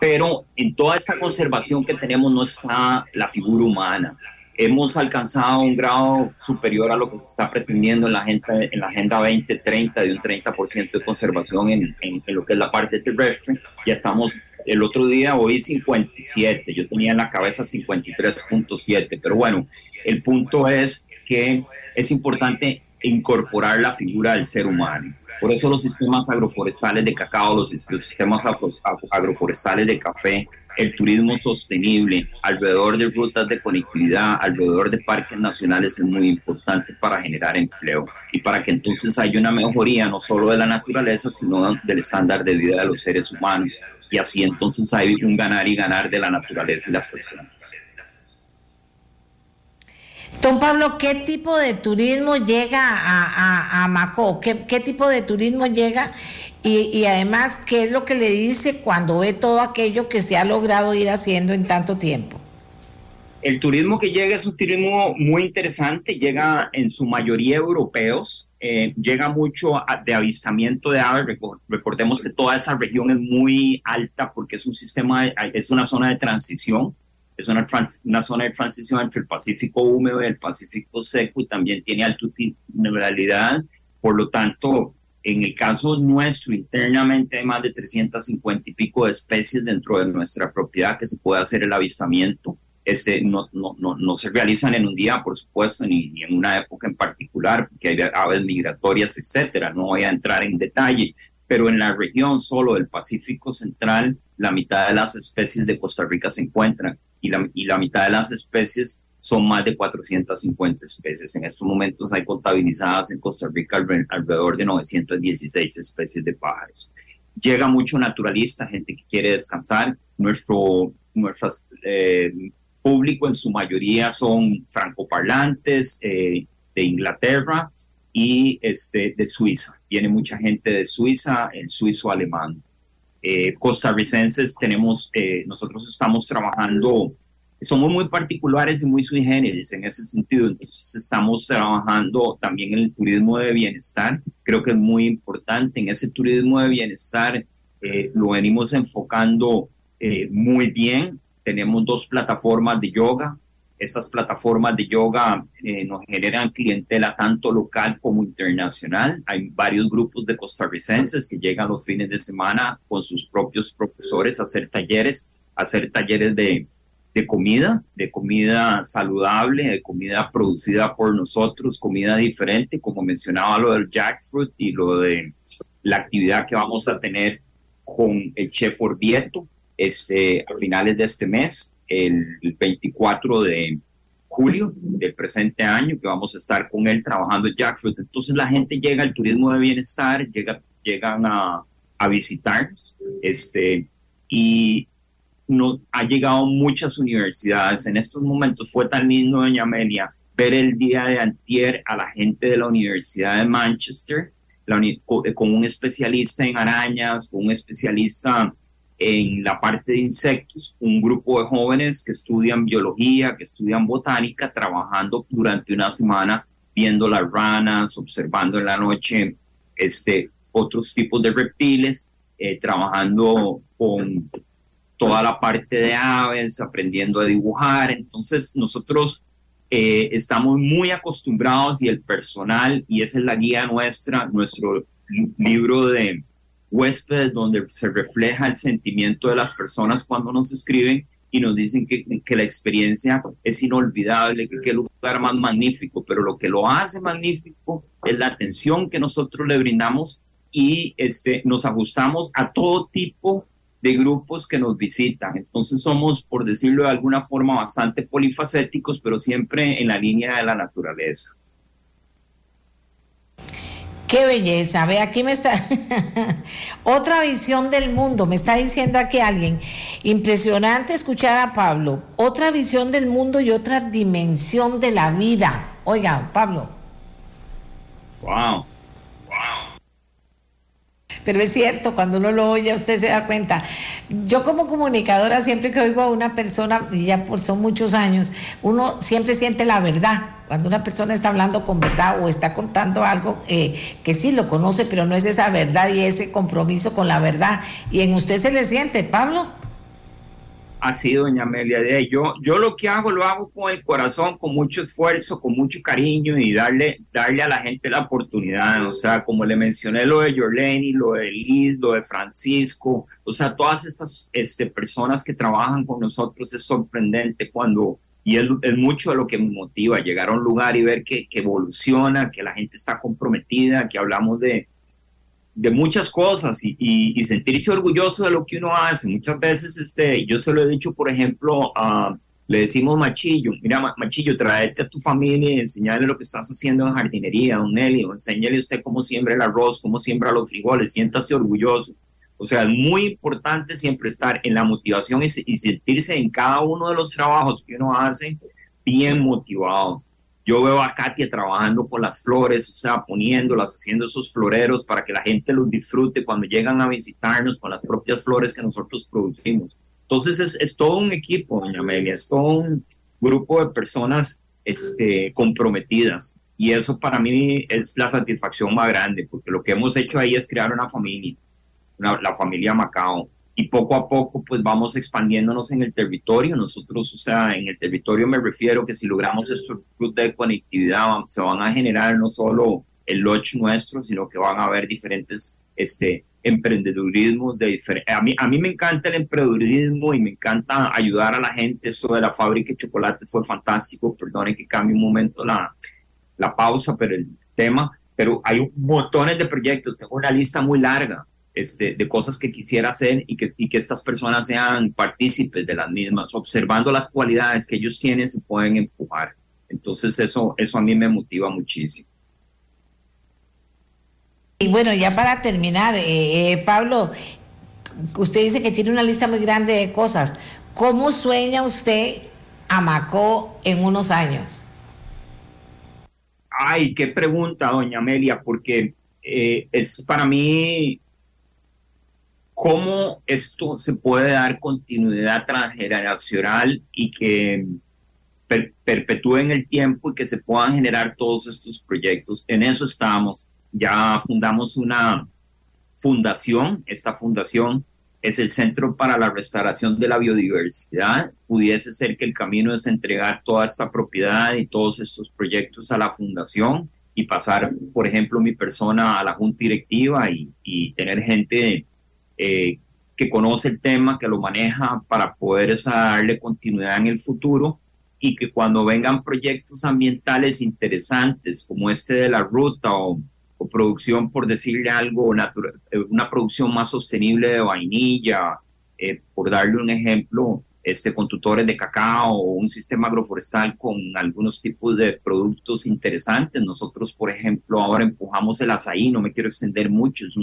Pero en toda esta conservación que tenemos no está la figura humana. Hemos alcanzado un grado superior a lo que se está pretendiendo en la Agenda, en la agenda 2030 de un 30% de conservación en, en, en lo que es la parte terrestre. Ya estamos el otro día, hoy 57, yo tenía en la cabeza 53.7, pero bueno, el punto es que es importante incorporar la figura del ser humano. Por eso los sistemas agroforestales de cacao, los, sistemas agroforestales de café, el turismo sostenible, alrededor de rutas de conectividad, alrededor de parques nacionales es muy importante para generar empleo y para que entonces haya una mejoría no solo de la naturaleza, sino del estándar de vida de los seres humanos. Y así entonces hay un ganar y ganar de la naturaleza y las personas. Don Pablo, ¿qué tipo de turismo llega a, a, Macó? ¿Qué, tipo de turismo llega? Y, además, ¿qué es lo que le dice cuando ve todo aquello que se ha logrado ir haciendo en tanto tiempo? El turismo que llega es un turismo muy interesante, llega en su mayoría europeos, eh, llega mucho de avistamiento de aves. Recordemos que toda esa región es muy alta porque es un sistema, es una zona de transición es una, una, zona de transición entre el Pacífico húmedo y el Pacífico seco y también tiene altitudinalidad. Por lo tanto, en el caso nuestro, internamente hay más de 350 y pico de especies dentro de nuestra propiedad que se puede hacer el avistamiento. Este, no, no, no, no se realizan en un día, por supuesto, ni, ni, en una época en particular, porque hay aves migratorias, etcétera. No voy a entrar en detalle, pero en la región solo del Pacífico Central, la mitad de las especies de Costa Rica se encuentran y la, y la mitad de las especies son más de 450 especies. En estos momentos hay contabilizadas en Costa Rica alrededor de 916 especies de pájaros. Llega mucho naturalista, gente que quiere descansar. Nuestro eh, público en su mayoría son francoparlantes eh, de Inglaterra y este, de Suiza. Viene mucha gente de Suiza, el suizo alemán. Eh, costarricenses tenemos, eh, nosotros estamos trabajando somos muy particulares y muy sui generis en ese sentido. Entonces estamos trabajando también en el turismo de bienestar. Creo que es muy importante. En ese turismo de bienestar eh, lo venimos enfocando eh, muy bien. Tenemos dos plataformas de yoga. Estas plataformas de yoga eh, nos generan clientela tanto local como internacional. Hay varios grupos de costarricenses que llegan los fines de semana con sus propios profesores a hacer talleres, a hacer talleres de, de comida, de comida saludable, de comida producida por nosotros, comida diferente, como mencionaba lo del jackfruit y lo de la actividad que vamos a tener con el chef Orvieto este, a finales de este mes, el 24 de julio del presente año, que vamos a estar con él trabajando el jackfruit. Entonces la gente llega al turismo de bienestar, llega, llegan a, a visitarnos, este, y no, ha llegado muchas universidades. En estos momentos fue tan lindo, doña Amelia, ver el día de antier a la gente de la Universidad de Manchester, con un especialista en arañas, con un especialista en la parte de insectos, un grupo de jóvenes que estudian biología, que estudian botánica, trabajando durante una semana viendo las ranas, observando en la noche este, otros tipos de reptiles, eh, trabajando con toda la parte de aves, aprendiendo a dibujar. Entonces nosotros eh, estamos muy acostumbrados y el personal, y esa es la guía nuestra, nuestro libro de huéspedes, donde se refleja el sentimiento de las personas cuando nos escriben y nos dicen que, que la experiencia es inolvidable, que qué lugar más magnífico, pero lo que lo hace magnífico es la atención que nosotros le brindamos y este, nos ajustamos a todo tipo de grupos que nos visitan. Entonces somos, por decirlo de alguna forma, bastante polifacéticos, pero siempre en la línea de la naturaleza. Qué belleza. Ve, aquí me está otra visión del mundo. Me está diciendo aquí alguien. Impresionante escuchar a Pablo. Otra visión del mundo y otra dimensión de la vida. Oiga, Pablo. Wow. Pero es cierto, cuando uno lo oye, usted se da cuenta. Yo como comunicadora, siempre que oigo a una persona, y ya por son muchos años, uno siempre siente la verdad. Cuando una persona está hablando con verdad o está contando algo eh, que sí lo conoce, pero no es esa verdad y ese compromiso con la verdad. Y en usted se le siente, Pablo así, doña Amelia. Yo, yo lo que hago, lo hago con el corazón, con mucho esfuerzo, con mucho cariño y darle, darle a la gente la oportunidad. O sea, como le mencioné lo de Jorleni, lo de Liz, lo de Francisco, o sea, todas estas este, personas que trabajan con nosotros es sorprendente cuando, y es, es mucho lo que me motiva, llegar a un lugar y ver que, evoluciona, que la gente está comprometida, que hablamos de, de muchas cosas y, sentirse orgulloso de lo que uno hace. Muchas veces, este, yo se lo he dicho, por ejemplo, le decimos Machillo, mira, Machillo, tráete a tu familia y enseñale lo que estás haciendo en jardinería, don Nelly, o enséñale usted cómo siembra el arroz, cómo siembra los frijoles, siéntase orgulloso. O sea, es muy importante siempre estar en la motivación y, y sentirse en cada uno de los trabajos que uno hace bien motivado. Yo veo a Katia trabajando con las flores, o sea, poniéndolas, haciendo esos floreros para que la gente los disfrute cuando llegan a visitarnos con las propias flores que nosotros producimos. Entonces es, es todo un equipo, doña Amelia, es todo un grupo de personas este, comprometidas. Y eso para mí es la satisfacción más grande, porque lo que hemos hecho ahí es crear una familia, la familia Macao y poco a poco pues vamos expandiéndonos en el territorio. Nosotros, o sea, en el territorio me refiero que si logramos estos rutas de conectividad se van a generar no solo el lodge nuestro, sino que van a haber diferentes este, emprendedurismos de. A mí, a mí me encanta el emprendedurismo y me encanta ayudar a la gente. Esto de la fábrica de chocolate fue fantástico. Perdone que cambie un momento la, la pausa, pero el tema... Pero hay montones de proyectos, tengo una lista muy larga este, de cosas que quisiera hacer y que, y que estas personas sean partícipes de las mismas, observando las cualidades que ellos tienen, se pueden empujar. Entonces eso, eso a mí me motiva muchísimo. Y bueno, ya para terminar, eh, eh, Pablo, usted dice que tiene una lista muy grande de cosas. ¿Cómo sueña usted a Macó en unos años? Ay, qué pregunta, doña Amelia, porque eh, es para mí cómo esto se puede dar continuidad transgeneracional y que perpetúen el tiempo y que se puedan generar todos estos proyectos. En eso estamos ya fundamos una fundación. Esta fundación es el Centro para la Restauración de la Biodiversidad. Pudiese ser que el camino es entregar toda esta propiedad y todos estos proyectos a la fundación y pasar, por ejemplo, mi persona a la junta directiva y, tener gente eh, que conoce el tema, que lo maneja para poder darle continuidad en el futuro y que cuando vengan proyectos ambientales interesantes como este de la ruta o producción, por decirle algo, eh, una producción más sostenible de vainilla, eh, por darle un ejemplo, este, con tutores de cacao o un sistema agroforestal con algunos tipos de productos interesantes. Nosotros, por ejemplo, ahora empujamos el azaí, no me quiero extender mucho, es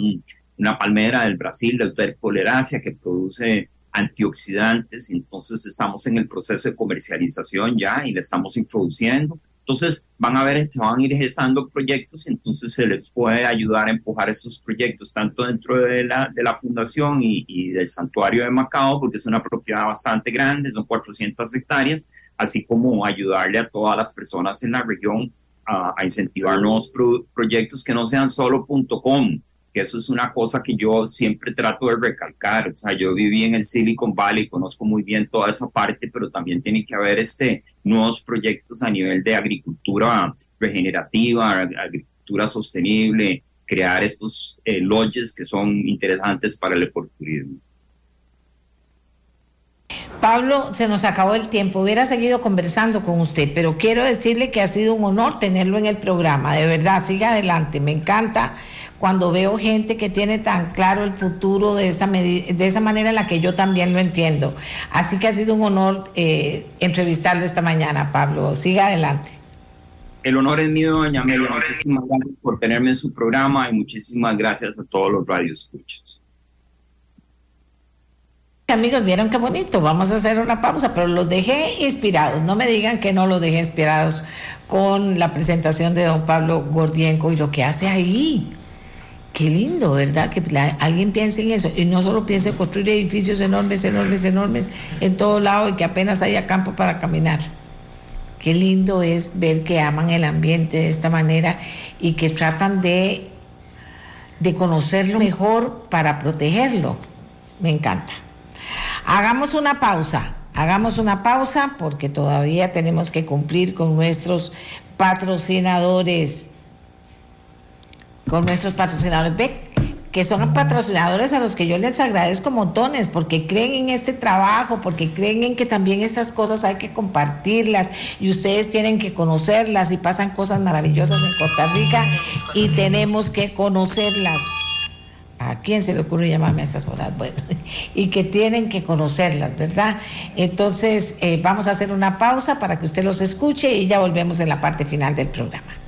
una palmera del Brasil, del Terpoleracia, que produce antioxidantes, entonces estamos en el proceso de comercialización ya y le estamos introduciendo. Entonces van a ver, se van a ir gestando proyectos y entonces se les puede ayudar a empujar estos proyectos tanto dentro de la, de la fundación y, del santuario de Macao, porque es una propiedad bastante grande, son 400 hectáreas, así como ayudarle a todas las personas en la región a, incentivar nuevos proyectos que no sean solo .com, que eso es una cosa que yo siempre trato de recalcar. O sea, yo viví en el Silicon Valley, conozco muy bien toda esa parte, pero también tiene que haber este, nuevos proyectos a nivel de agricultura regenerativa, agricultura sostenible, crear estos eh, lodges que son interesantes para el ecoturismo. Pablo, se nos acabó el tiempo. Hubiera seguido conversando con usted, pero quiero decirle que ha sido un honor tenerlo en el programa. De verdad, siga adelante. Me encanta cuando veo gente que tiene tan claro el futuro de esa, de esa manera en la que yo también lo entiendo. Así que ha sido un honor eh, entrevistarlo esta mañana, Pablo. Siga adelante. El honor es mío, doña Amelia. Muchísimas gracias por tenerme en su programa y muchísimas gracias a todos los radioescuchos. Amigos, vieron qué bonito. Vamos a hacer una pausa, pero los dejé inspirados. No me digan que no los dejé inspirados con la presentación de don Pablo Gordienco y lo que hace ahí. Qué lindo, ¿verdad? Que alguien piense en eso y no solo piense en construir edificios enormes, enormes, enormes en todo lado y que apenas haya campo para caminar. Qué lindo es ver que aman el ambiente de esta manera y que tratan de, de conocerlo mejor para protegerlo. Me encanta. Hagamos una pausa, hagamos una pausa porque todavía tenemos que cumplir con nuestros patrocinadores con nuestros patrocinadores BEC, que son patrocinadores a los que yo les agradezco montones, porque creen en este trabajo, porque creen en que también estas cosas hay que compartirlas y ustedes tienen que conocerlas y pasan cosas maravillosas en Costa Rica y tenemos que conocerlas. ¿A quién se le ocurre llamarme a estas horas? Bueno, y que tienen que conocerlas, ¿verdad? Entonces, eh, vamos a hacer una pausa para que usted los escuche y ya volvemos en la parte final del programa.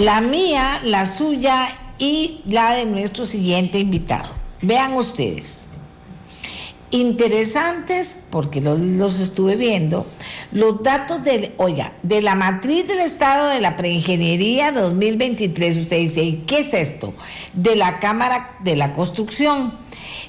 La mía, la suya y la de nuestro siguiente invitado. Vean ustedes. Interesantes, porque los, estuve viendo, los datos de, oiga, de la matriz del Estado de la Preingeniería 2023. Usted dice, ¿y qué es esto? De la Cámara de la Construcción.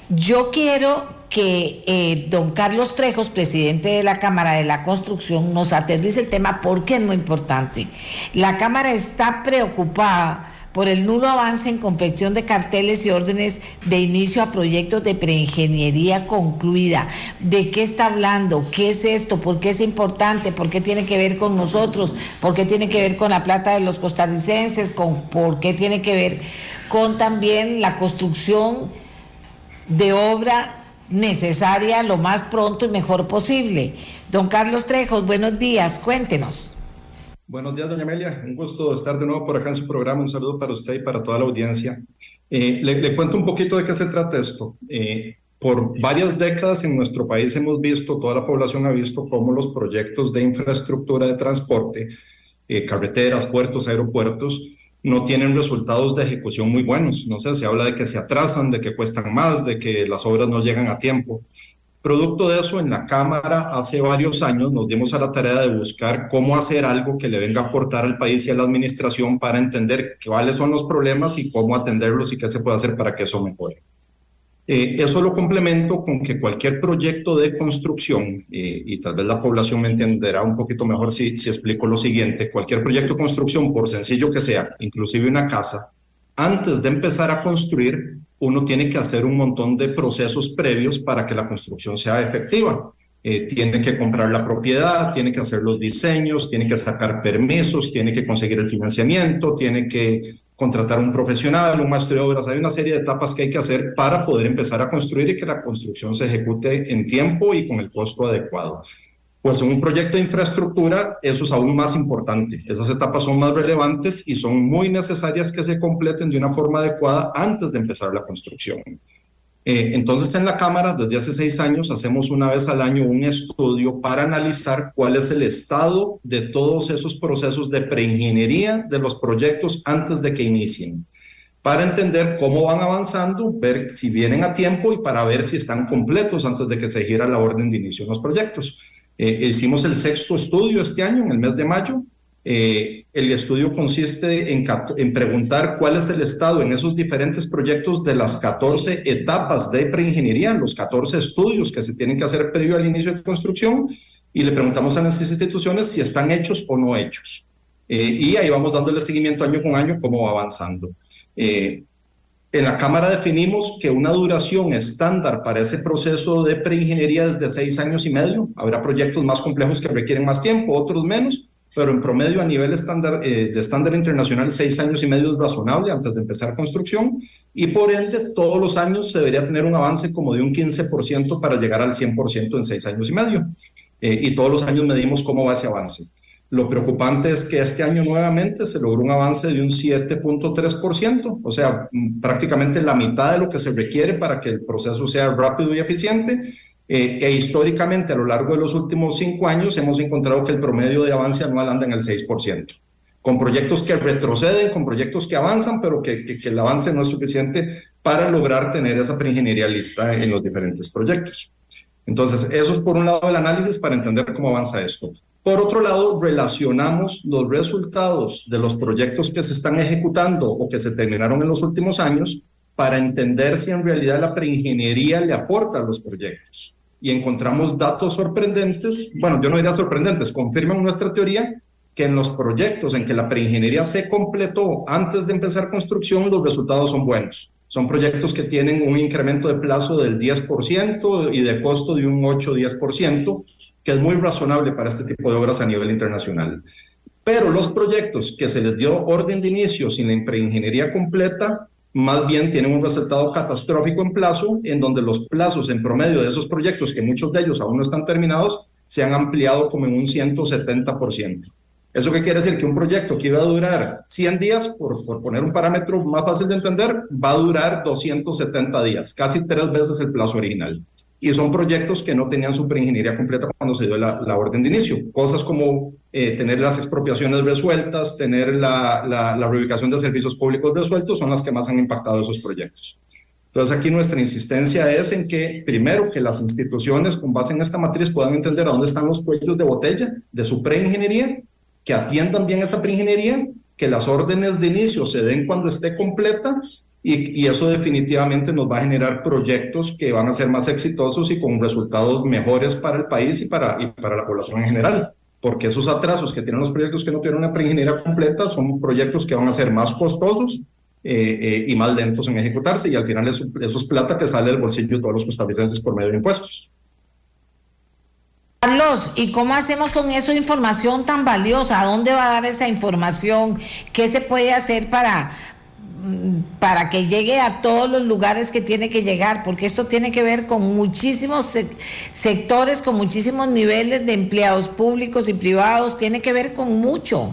Yo quiero que eh, don Carlos Trejos, presidente de la Cámara de la Construcción, nos aterrice el tema porque es muy importante. La Cámara está preocupada por el nulo avance en confección de carteles y órdenes de inicio a proyectos de preingeniería concluida. ¿De qué está hablando? ¿Qué es esto? ¿Por qué es importante? ¿Por qué tiene que ver con nosotros? ¿Por qué tiene que ver con la plata de los costarricenses? ¿Con, ¿Por qué tiene que ver con también la construcción de obra necesaria lo más pronto y mejor posible. Don Carlos Trejos, buenos días, cuéntenos. Buenos días, doña Amelia. Un gusto estar de nuevo por acá en su programa. Un saludo para usted y para toda la audiencia. Eh, le, cuento un poquito de qué se trata esto. Eh, por varias décadas en nuestro país hemos visto, toda la población ha visto cómo los proyectos de infraestructura de transporte, eh, carreteras, puertos, aeropuertos, no tienen resultados de ejecución muy buenos. No sé, se habla de que se atrasan, de que cuestan más, de que las obras no llegan a tiempo. Producto de eso, en la Cámara hace varios años nos dimos a la tarea de buscar cómo hacer algo que le venga a aportar al país y a la administración para entender cuáles son los problemas y cómo atenderlos y qué se puede hacer para que eso mejore. Eh, eso lo complemento con que cualquier proyecto de construcción, eh, y tal vez la población me entenderá un poquito mejor si, explico lo siguiente, cualquier proyecto de construcción, por sencillo que sea, inclusive una casa, antes de empezar a construir, uno tiene que hacer un montón de procesos previos para que la construcción sea efectiva. Eh, tiene que comprar la propiedad, tiene que hacer los diseños, tiene que sacar permisos, tiene que conseguir el financiamiento, tiene que contratar un profesional, un maestro de obras. Hay una serie de etapas que hay que hacer para poder empezar a construir y que la construcción se ejecute en tiempo y con el costo adecuado. Pues en un proyecto de infraestructura eso es aún más importante. Esas etapas son más relevantes y son muy necesarias que se completen de una forma adecuada antes de empezar la construcción. Eh, entonces en la Cámara, desde hace seis años, hacemos una vez al año un estudio para analizar cuál es el estado de todos esos procesos de preingeniería de los proyectos antes de que inicien, para entender cómo van avanzando, ver si vienen a tiempo y para ver si están completos antes de que se gira la orden de inicio de los proyectos. Eh, hicimos el sexto estudio este año, en el mes de mayo. Eh, el estudio consiste en, en, preguntar cuál es el estado en esos diferentes proyectos de las 14 etapas de preingeniería, los 14 estudios que se tienen que hacer previo al inicio de construcción, y le preguntamos a las instituciones si están hechos o no hechos. Eh, y ahí vamos dándole seguimiento año con año cómo va avanzando. En la Cámara definimos que una duración estándar para ese proceso de preingeniería es de seis años y medio. Habrá proyectos más complejos que requieren más tiempo, otros menos, pero en promedio a nivel estándar, eh, de estándar internacional, seis años y medio es razonable antes de empezar construcción y por ende todos los años se debería tener un avance como de un 15% para llegar al 100% en seis años y medio. Eh, y todos los años medimos cómo va ese avance. Lo preocupante es que este año nuevamente se logró un avance de un 7.3%, o sea, prácticamente la mitad de lo que se requiere para que el proceso sea rápido y eficiente. Eh, históricamente a lo largo de los últimos cinco años hemos encontrado que el promedio de avance anual anda en el 6%, con proyectos que retroceden, con proyectos que avanzan, pero que, que el avance no es suficiente para lograr tener esa preingeniería lista en los diferentes proyectos. Entonces, eso es por un lado el análisis para entender cómo avanza esto. Por otro lado, relacionamos los resultados de los proyectos que se están ejecutando o que se terminaron en los últimos años para entender si en realidad la preingeniería le aporta a los proyectos. Y encontramos datos sorprendentes, bueno, yo no diría sorprendentes, confirman nuestra teoría que en los proyectos en que la preingeniería se completó antes de empezar construcción, los resultados son buenos. Son proyectos que tienen un incremento de plazo del 10% y de costo de un 8-10%, que es muy razonable para este tipo de obras a nivel internacional. Pero los proyectos que se les dio orden de inicio sin preingeniería completa, más bien tienen un resultado catastrófico en plazo, en donde los plazos en promedio de esos proyectos, que muchos de ellos aún no están terminados, se han ampliado como en un 170%. ¿Eso qué quiere decir? Que un proyecto que iba a durar 100 días, por, por, poner un parámetro más fácil de entender, va a durar 270 días, casi tres veces el plazo original y son proyectos que no tenían su preingeniería completa cuando se dio la, la orden de inicio. Cosas como eh, tener las expropiaciones resueltas, tener la, la, la, reubicación de servicios públicos resueltos, son las que más han impactado esos proyectos. Entonces aquí nuestra insistencia es en que, primero, que las instituciones con base en esta matriz puedan entender a dónde están los cuellos de botella de su preingeniería, que atiendan bien esa preingeniería, que las órdenes de inicio se den cuando esté completa y, eso definitivamente nos va a generar proyectos que van a ser más exitosos y con resultados mejores para el país y para, y para la población en general. Porque esos atrasos que tienen los proyectos que no tienen una preingeniería completa son proyectos que van a ser más costosos eh, eh, y más lentos en ejecutarse y al final eso, eso es plata que sale del bolsillo de todos los costarricenses por medio de impuestos. Carlos, ¿y cómo hacemos con esa información tan valiosa? ¿A dónde va a dar esa información? ¿Qué se puede hacer para, para que llegue a todos los lugares que tiene que llegar, porque esto tiene que ver con muchísimos sectores, con muchísimos niveles de empleados públicos y privados, tiene que ver con mucho.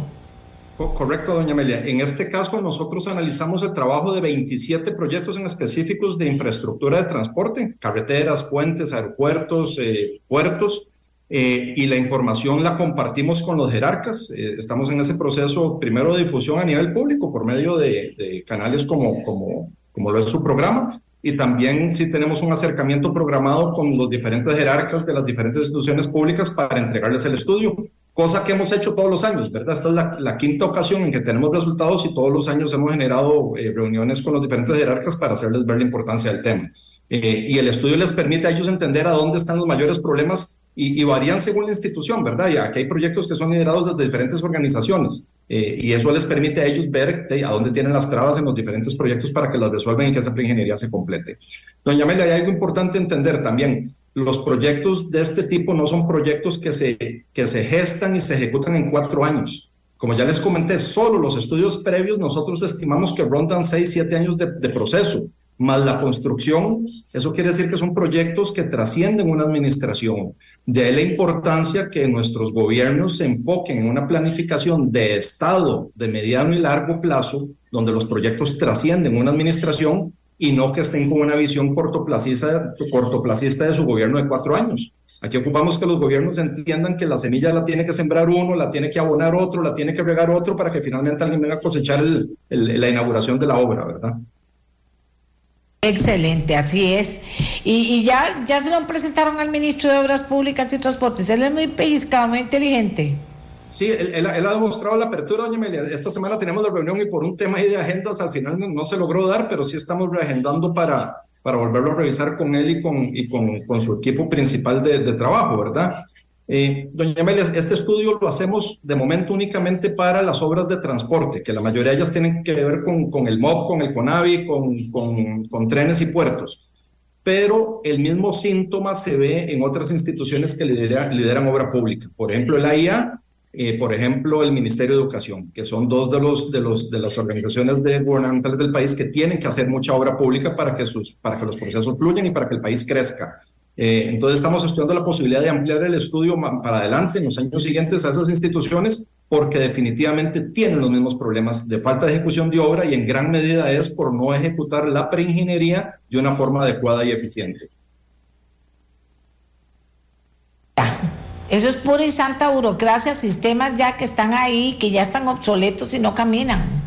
Correcto, doña Amelia. En este caso, nosotros analizamos el trabajo de 27 proyectos en específicos de infraestructura de transporte, carreteras, puentes, aeropuertos, eh, puertos, eh, y la información la compartimos con los jerarcas. Eh, estamos en ese proceso primero de difusión a nivel público por medio de, canales como, como, como lo es su programa, y también sí tenemos un acercamiento programado con los diferentes jerarcas de las diferentes instituciones públicas para entregarles el estudio cosa que hemos hecho todos los años, ¿verdad? Esta es la, quinta ocasión en que tenemos resultados y todos los años hemos generado eh, reuniones con los diferentes jerarcas para hacerles ver la importancia del tema. Eh, y el estudio les permite a ellos entender a dónde están los mayores problemas y, varían según la institución, ¿verdad? Y aquí hay proyectos que son liderados desde diferentes organizaciones eh, y eso les permite a ellos ver a dónde tienen las trabas en los diferentes proyectos para que las resuelvan y que esa ingeniería se complete. Doña Amelia, hay algo importante entender también los proyectos de este tipo no son proyectos que se, que se gestan y se ejecutan en cuatro años. Como ya les comenté, solo los estudios previos nosotros estimamos que rondan seis, siete años de, de proceso, más la construcción, eso quiere decir que son proyectos que trascienden una administración. De ahí la importancia que nuestros gobiernos se enfoquen en una planificación de Estado de mediano y largo plazo, donde los proyectos trascienden una administración y no que estén con una visión cortoplacista, cortoplacista de su gobierno de cuatro años. Aquí ocupamos que los gobiernos entiendan que la semilla la tiene que sembrar uno, la tiene que abonar otro, la tiene que regar otro para que finalmente alguien venga a cosechar la inauguración de la obra, ¿verdad? Excelente, así es. Y, ya, ya se lo presentaron al ministro de Obras Públicas y Transportes. Él es muy pellizcado, muy inteligente. Sí, él, ha demostrado la apertura, doña Amelia. Esta semana tenemos la reunión y por un tema de agendas al final no, se logró dar, pero sí estamos reagendando para, para volverlo a revisar con él y con, y con, su equipo principal de trabajo, ¿verdad? Eh, doña Amelia, este estudio lo hacemos de momento únicamente para las obras de transporte, que la mayoría de ellas tienen que ver con, con el MOB, con el CONAVI, con, con, con trenes y puertos pero el mismo síntoma se ve en otras instituciones que lideran, lideran obra pública. Por ejemplo, el AIA eh, por ejemplo, el Ministerio de Educación, que son dos de, los, de, los, de las organizaciones de gubernamentales del país que tienen que hacer mucha obra pública para que, sus, para que los procesos fluyan y para que el país crezca. Eh, entonces estamos estudiando la posibilidad de ampliar el estudio para adelante en los años siguientes a esas instituciones porque definitivamente tienen los mismos problemas de falta de ejecución de obra y en gran medida es por no ejecutar la preingeniería de una forma adecuada y eficiente. Eso es pura y santa burocracia, sistemas ya que están ahí, que ya están obsoletos y no caminan.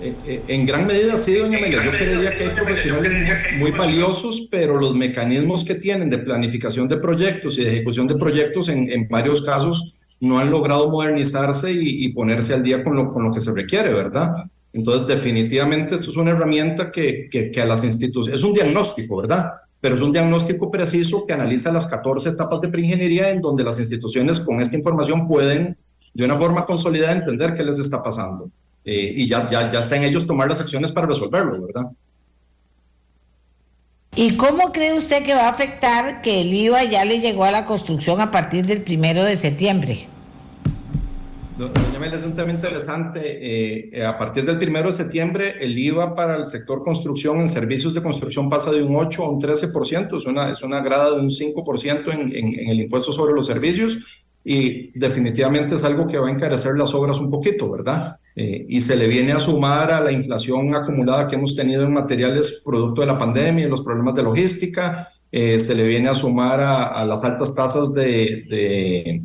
En gran medida sí, doña Amelia. Yo creería que hay profesionales muy, valiosos, pero los mecanismos que tienen de planificación de proyectos y de ejecución de proyectos en, en varios casos no han logrado modernizarse y, ponerse al día con lo, con lo que se requiere, ¿verdad? Entonces, definitivamente esto es una herramienta que, que, que a las instituciones, es un diagnóstico, ¿verdad? pero es un diagnóstico preciso que analiza las 14 etapas de preingeniería en donde las instituciones con esta información pueden de una forma consolidada entender qué les está pasando. Eh, y ya, ya, ya está en ellos tomar las acciones para resolverlo, ¿verdad? ¿Y cómo cree usted que va a afectar que el IVA ya le llegó a la construcción a partir del primero de septiembre? Doña Mel, es un tema interesante. Eh, eh, a partir del primero de septiembre, el IVA para el sector construcción en servicios de construcción pasa de un 8 a un 13%, es una, es una grada de un 5% en, en, el impuesto sobre los servicios y definitivamente es algo que va a encarecer las obras un poquito, ¿verdad? Eh, y se le viene a sumar a la inflación acumulada que hemos tenido en materiales producto de la pandemia y los problemas de logística, se le viene a sumar a, las altas tasas de,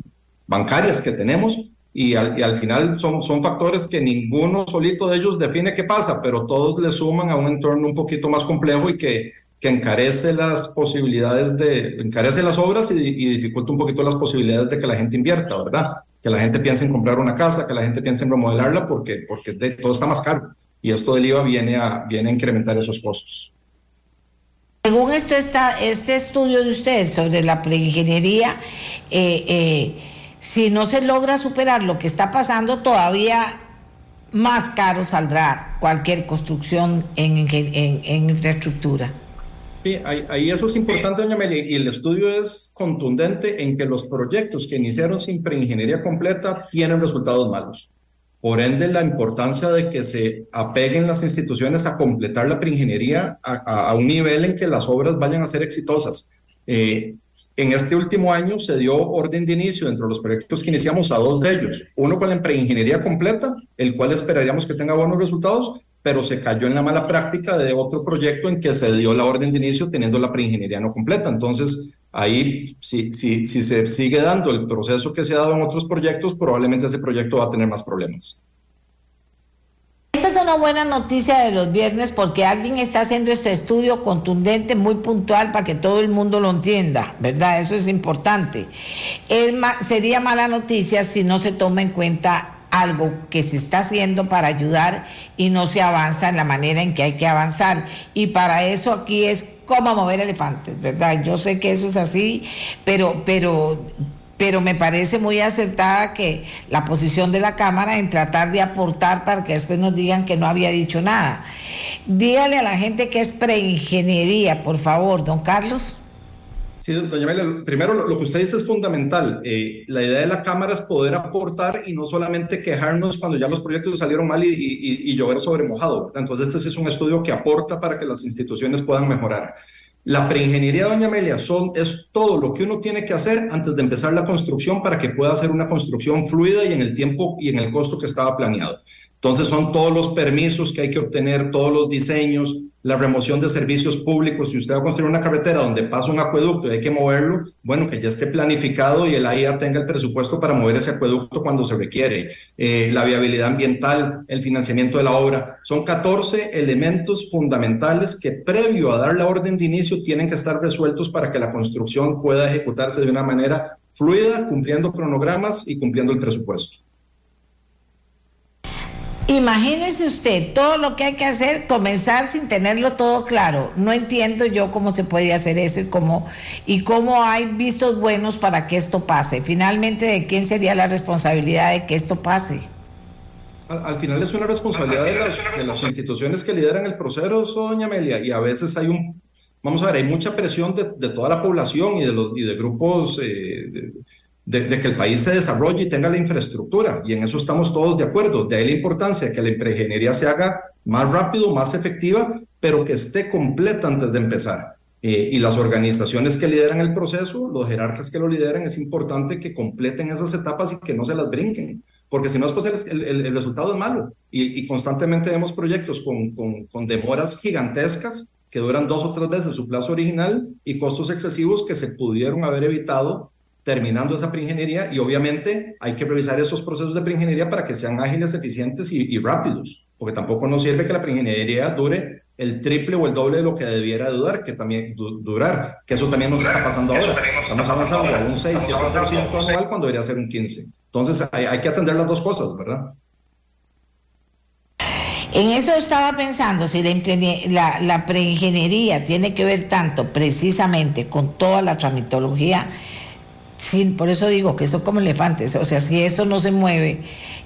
bancarias que tenemos y al, y al, final son, son factores que ninguno solito de ellos define qué pasa, pero todos le suman a un entorno un poquito más complejo y que, que encarece las posibilidades de, encarece las obras y, dificulta un poquito las posibilidades de que la gente invierta, ¿verdad? Que la gente piense en comprar una casa, que la gente piense en remodelarla porque, porque todo está más caro y esto del IVA viene a, viene a incrementar esos costos. Según esto este estudio de ustedes sobre la preingeniería, eh, eh, si no se logra superar lo que está pasando, todavía más caro saldrá cualquier construcción en, infraestructura. Sí, ahí, eso es importante, doña Meli, y el estudio es contundente en que los proyectos que iniciaron sin preingeniería completa tienen resultados malos. Por ende, la importancia de que se apeguen las instituciones a completar la preingeniería a, un nivel en que las obras vayan a ser exitosas. Eh, en este último año se dio orden de inicio entre los proyectos que iniciamos a dos de ellos. Uno con la preingeniería completa, el cual esperaríamos que tenga buenos resultados, pero se cayó en la mala práctica de otro proyecto en que se dio la orden de inicio teniendo la preingeniería no completa. Entonces, ahí, si, si, si se sigue dando el proceso que se ha dado en otros proyectos, probablemente ese proyecto va a tener más problemas. Esta es una buena noticia de los viernes porque alguien está haciendo este estudio contundente, muy puntual, para que todo el mundo lo entienda, ¿verdad? Eso es importante. Sería mala noticia si no se toma en cuenta algo que se está haciendo para ayudar y no se avanza en la manera en que hay que avanzar. Y para eso aquí es cómo mover elefantes, ¿verdad? Yo sé que eso es así, pero, pero pero me parece muy acertada que la posición de la Cámara en tratar de aportar para que después nos digan que no había dicho nada. Dígale a la gente que es preingeniería, por favor, don Carlos. Sí, doña Amelia, primero lo, que usted dice es fundamental. Eh, la idea de la Cámara es poder aportar y no solamente quejarnos cuando ya los proyectos salieron mal y, y llover sobre mojado. Entonces, este es un estudio que aporta para que las instituciones puedan mejorar. La preingeniería, doña Amelia, son, es todo lo que uno tiene que hacer antes de empezar la construcción para que pueda hacer una construcción fluida y en el tiempo y en el costo que estaba planeado. Entonces son todos los permisos que hay que obtener, todos los diseños, la remoción de servicios públicos. Si usted va a construir una carretera donde pasa un acueducto y hay que moverlo, bueno, que ya esté planificado y el AIA tenga el presupuesto para mover ese acueducto cuando se requiere. Eh, la viabilidad ambiental, el financiamiento de la obra. Son 14 elementos fundamentales que previo a dar la orden de inicio tienen que estar resueltos para que la construcción pueda ejecutarse de una manera fluida, cumpliendo cronogramas y cumpliendo el presupuesto. Imagínese usted todo lo que hay que hacer, comenzar sin tenerlo todo claro. No entiendo yo cómo se puede hacer eso y cómo, y cómo hay vistos buenos para que esto pase. Finalmente, ¿de quién sería la responsabilidad de que esto pase? Al, final es una responsabilidad de las, de las, instituciones que lideran el proceso, doña Amelia, y a veces hay un, vamos a ver, hay mucha presión de, de toda la población y de, los, y de grupos eh, que el país se desarrolle y tenga la infraestructura, y en eso estamos todos de acuerdo. De ahí la importancia de que la ingeniería se haga más rápido, más efectiva, pero que esté completa antes de empezar. Eh, y las organizaciones que lideran el proceso, los jerarcas que lo lideran, es importante que completen esas etapas y que no se las brinquen, porque si no, después el, el, resultado es malo. Y, constantemente vemos proyectos con, con, con demoras gigantescas que duran dos o tres veces su plazo original y costos excesivos que se pudieron haber evitado terminando esa preingeniería y obviamente hay que revisar esos procesos de preingeniería para que sean ágiles, eficientes y, rápidos, porque tampoco nos sirve que la preingeniería dure el triple o el doble de lo que debiera durar, que también durar, que eso también nos está pasando ahora. Estamos avanzando a un 6-7% anual cuando debería ser un 15%. Entonces hay, hay que atender las dos cosas, ¿verdad? En eso estaba pensando, si la, la preingeniería tiene que ver tanto precisamente con toda la tramitología Sí, por eso digo que son como elefantes. O sea, si eso no se mueve,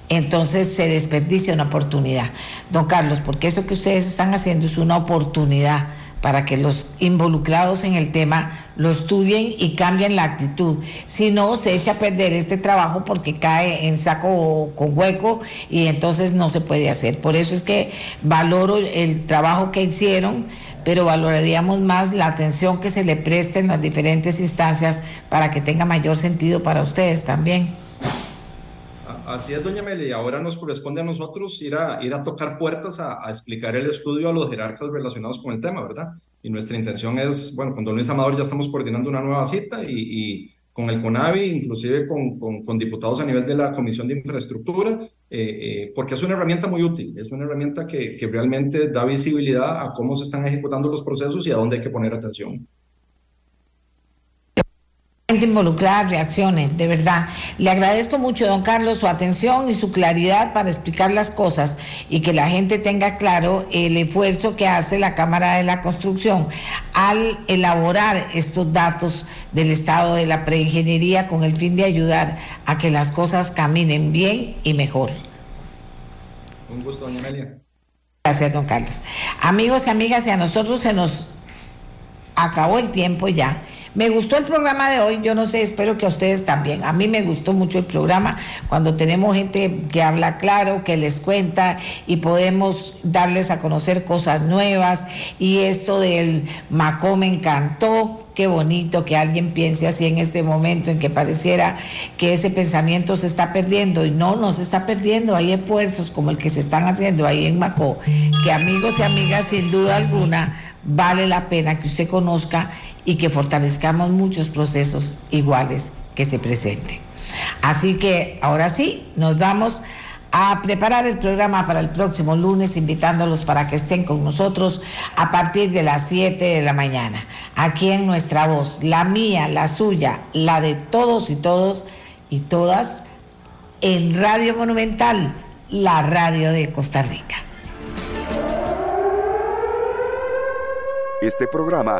entonces se desperdicia una oportunidad. Don Carlos, porque eso que ustedes están haciendo es una oportunidad para que los involucrados en el tema lo estudien y cambien la actitud. Si no, se echa a perder este trabajo porque cae en saco con hueco y entonces no se puede hacer. Por eso es que valoro el trabajo que hicieron pero valoraríamos más la atención que se le preste en las diferentes instancias para que tenga mayor sentido para ustedes también. Así es, doña Meli, ahora nos corresponde a nosotros ir a, ir a tocar puertas a, explicar el estudio a los jerarcas relacionados con el tema, ¿verdad? Y nuestra intención es, bueno, con don Luis Amador ya estamos coordinando una nueva cita y con el CONAVI, inclusive con, con, diputados a nivel de la Comisión de Infraestructura, eh, eh, porque es una herramienta muy útil, es una herramienta que, que realmente da visibilidad a cómo se están ejecutando los procesos y a dónde hay que poner atención involucrada reacciones, de verdad. Le agradezco mucho, don Carlos, su atención y su claridad para explicar las cosas y que la gente tenga claro el esfuerzo que hace la Cámara de la Construcción al elaborar estos datos del estado de la preingeniería con el fin de ayudar a que las cosas caminen bien y mejor. Un gusto, doña Amelia. Gracias, don Carlos. Amigos y amigas, y a nosotros se nos acabó el tiempo ya Me gustó el programa de hoy, yo no sé, espero que a ustedes también. A mí me gustó mucho el programa cuando tenemos gente que habla claro, que les cuenta y podemos darles a conocer cosas nuevas. Y esto del Macó me encantó qué bonito que alguien piense así en este momento en que pareciera que ese pensamiento se está perdiendo y no, no se está perdiendo. Hay esfuerzos como el que se están haciendo ahí en Macó, que amigos y amigas, sin duda alguna, vale la pena que usted conozca y que fortalezcamos muchos procesos iguales que se presenten. Así que ahora sí, nos vamos a preparar el programa para el próximo lunes, invitándolos para que estén con nosotros a partir de las 7 de la mañana. Aquí en nuestra voz, la mía, la suya, la de todos y todos y todas, en Radio Monumental, la radio de Costa Rica. Este programa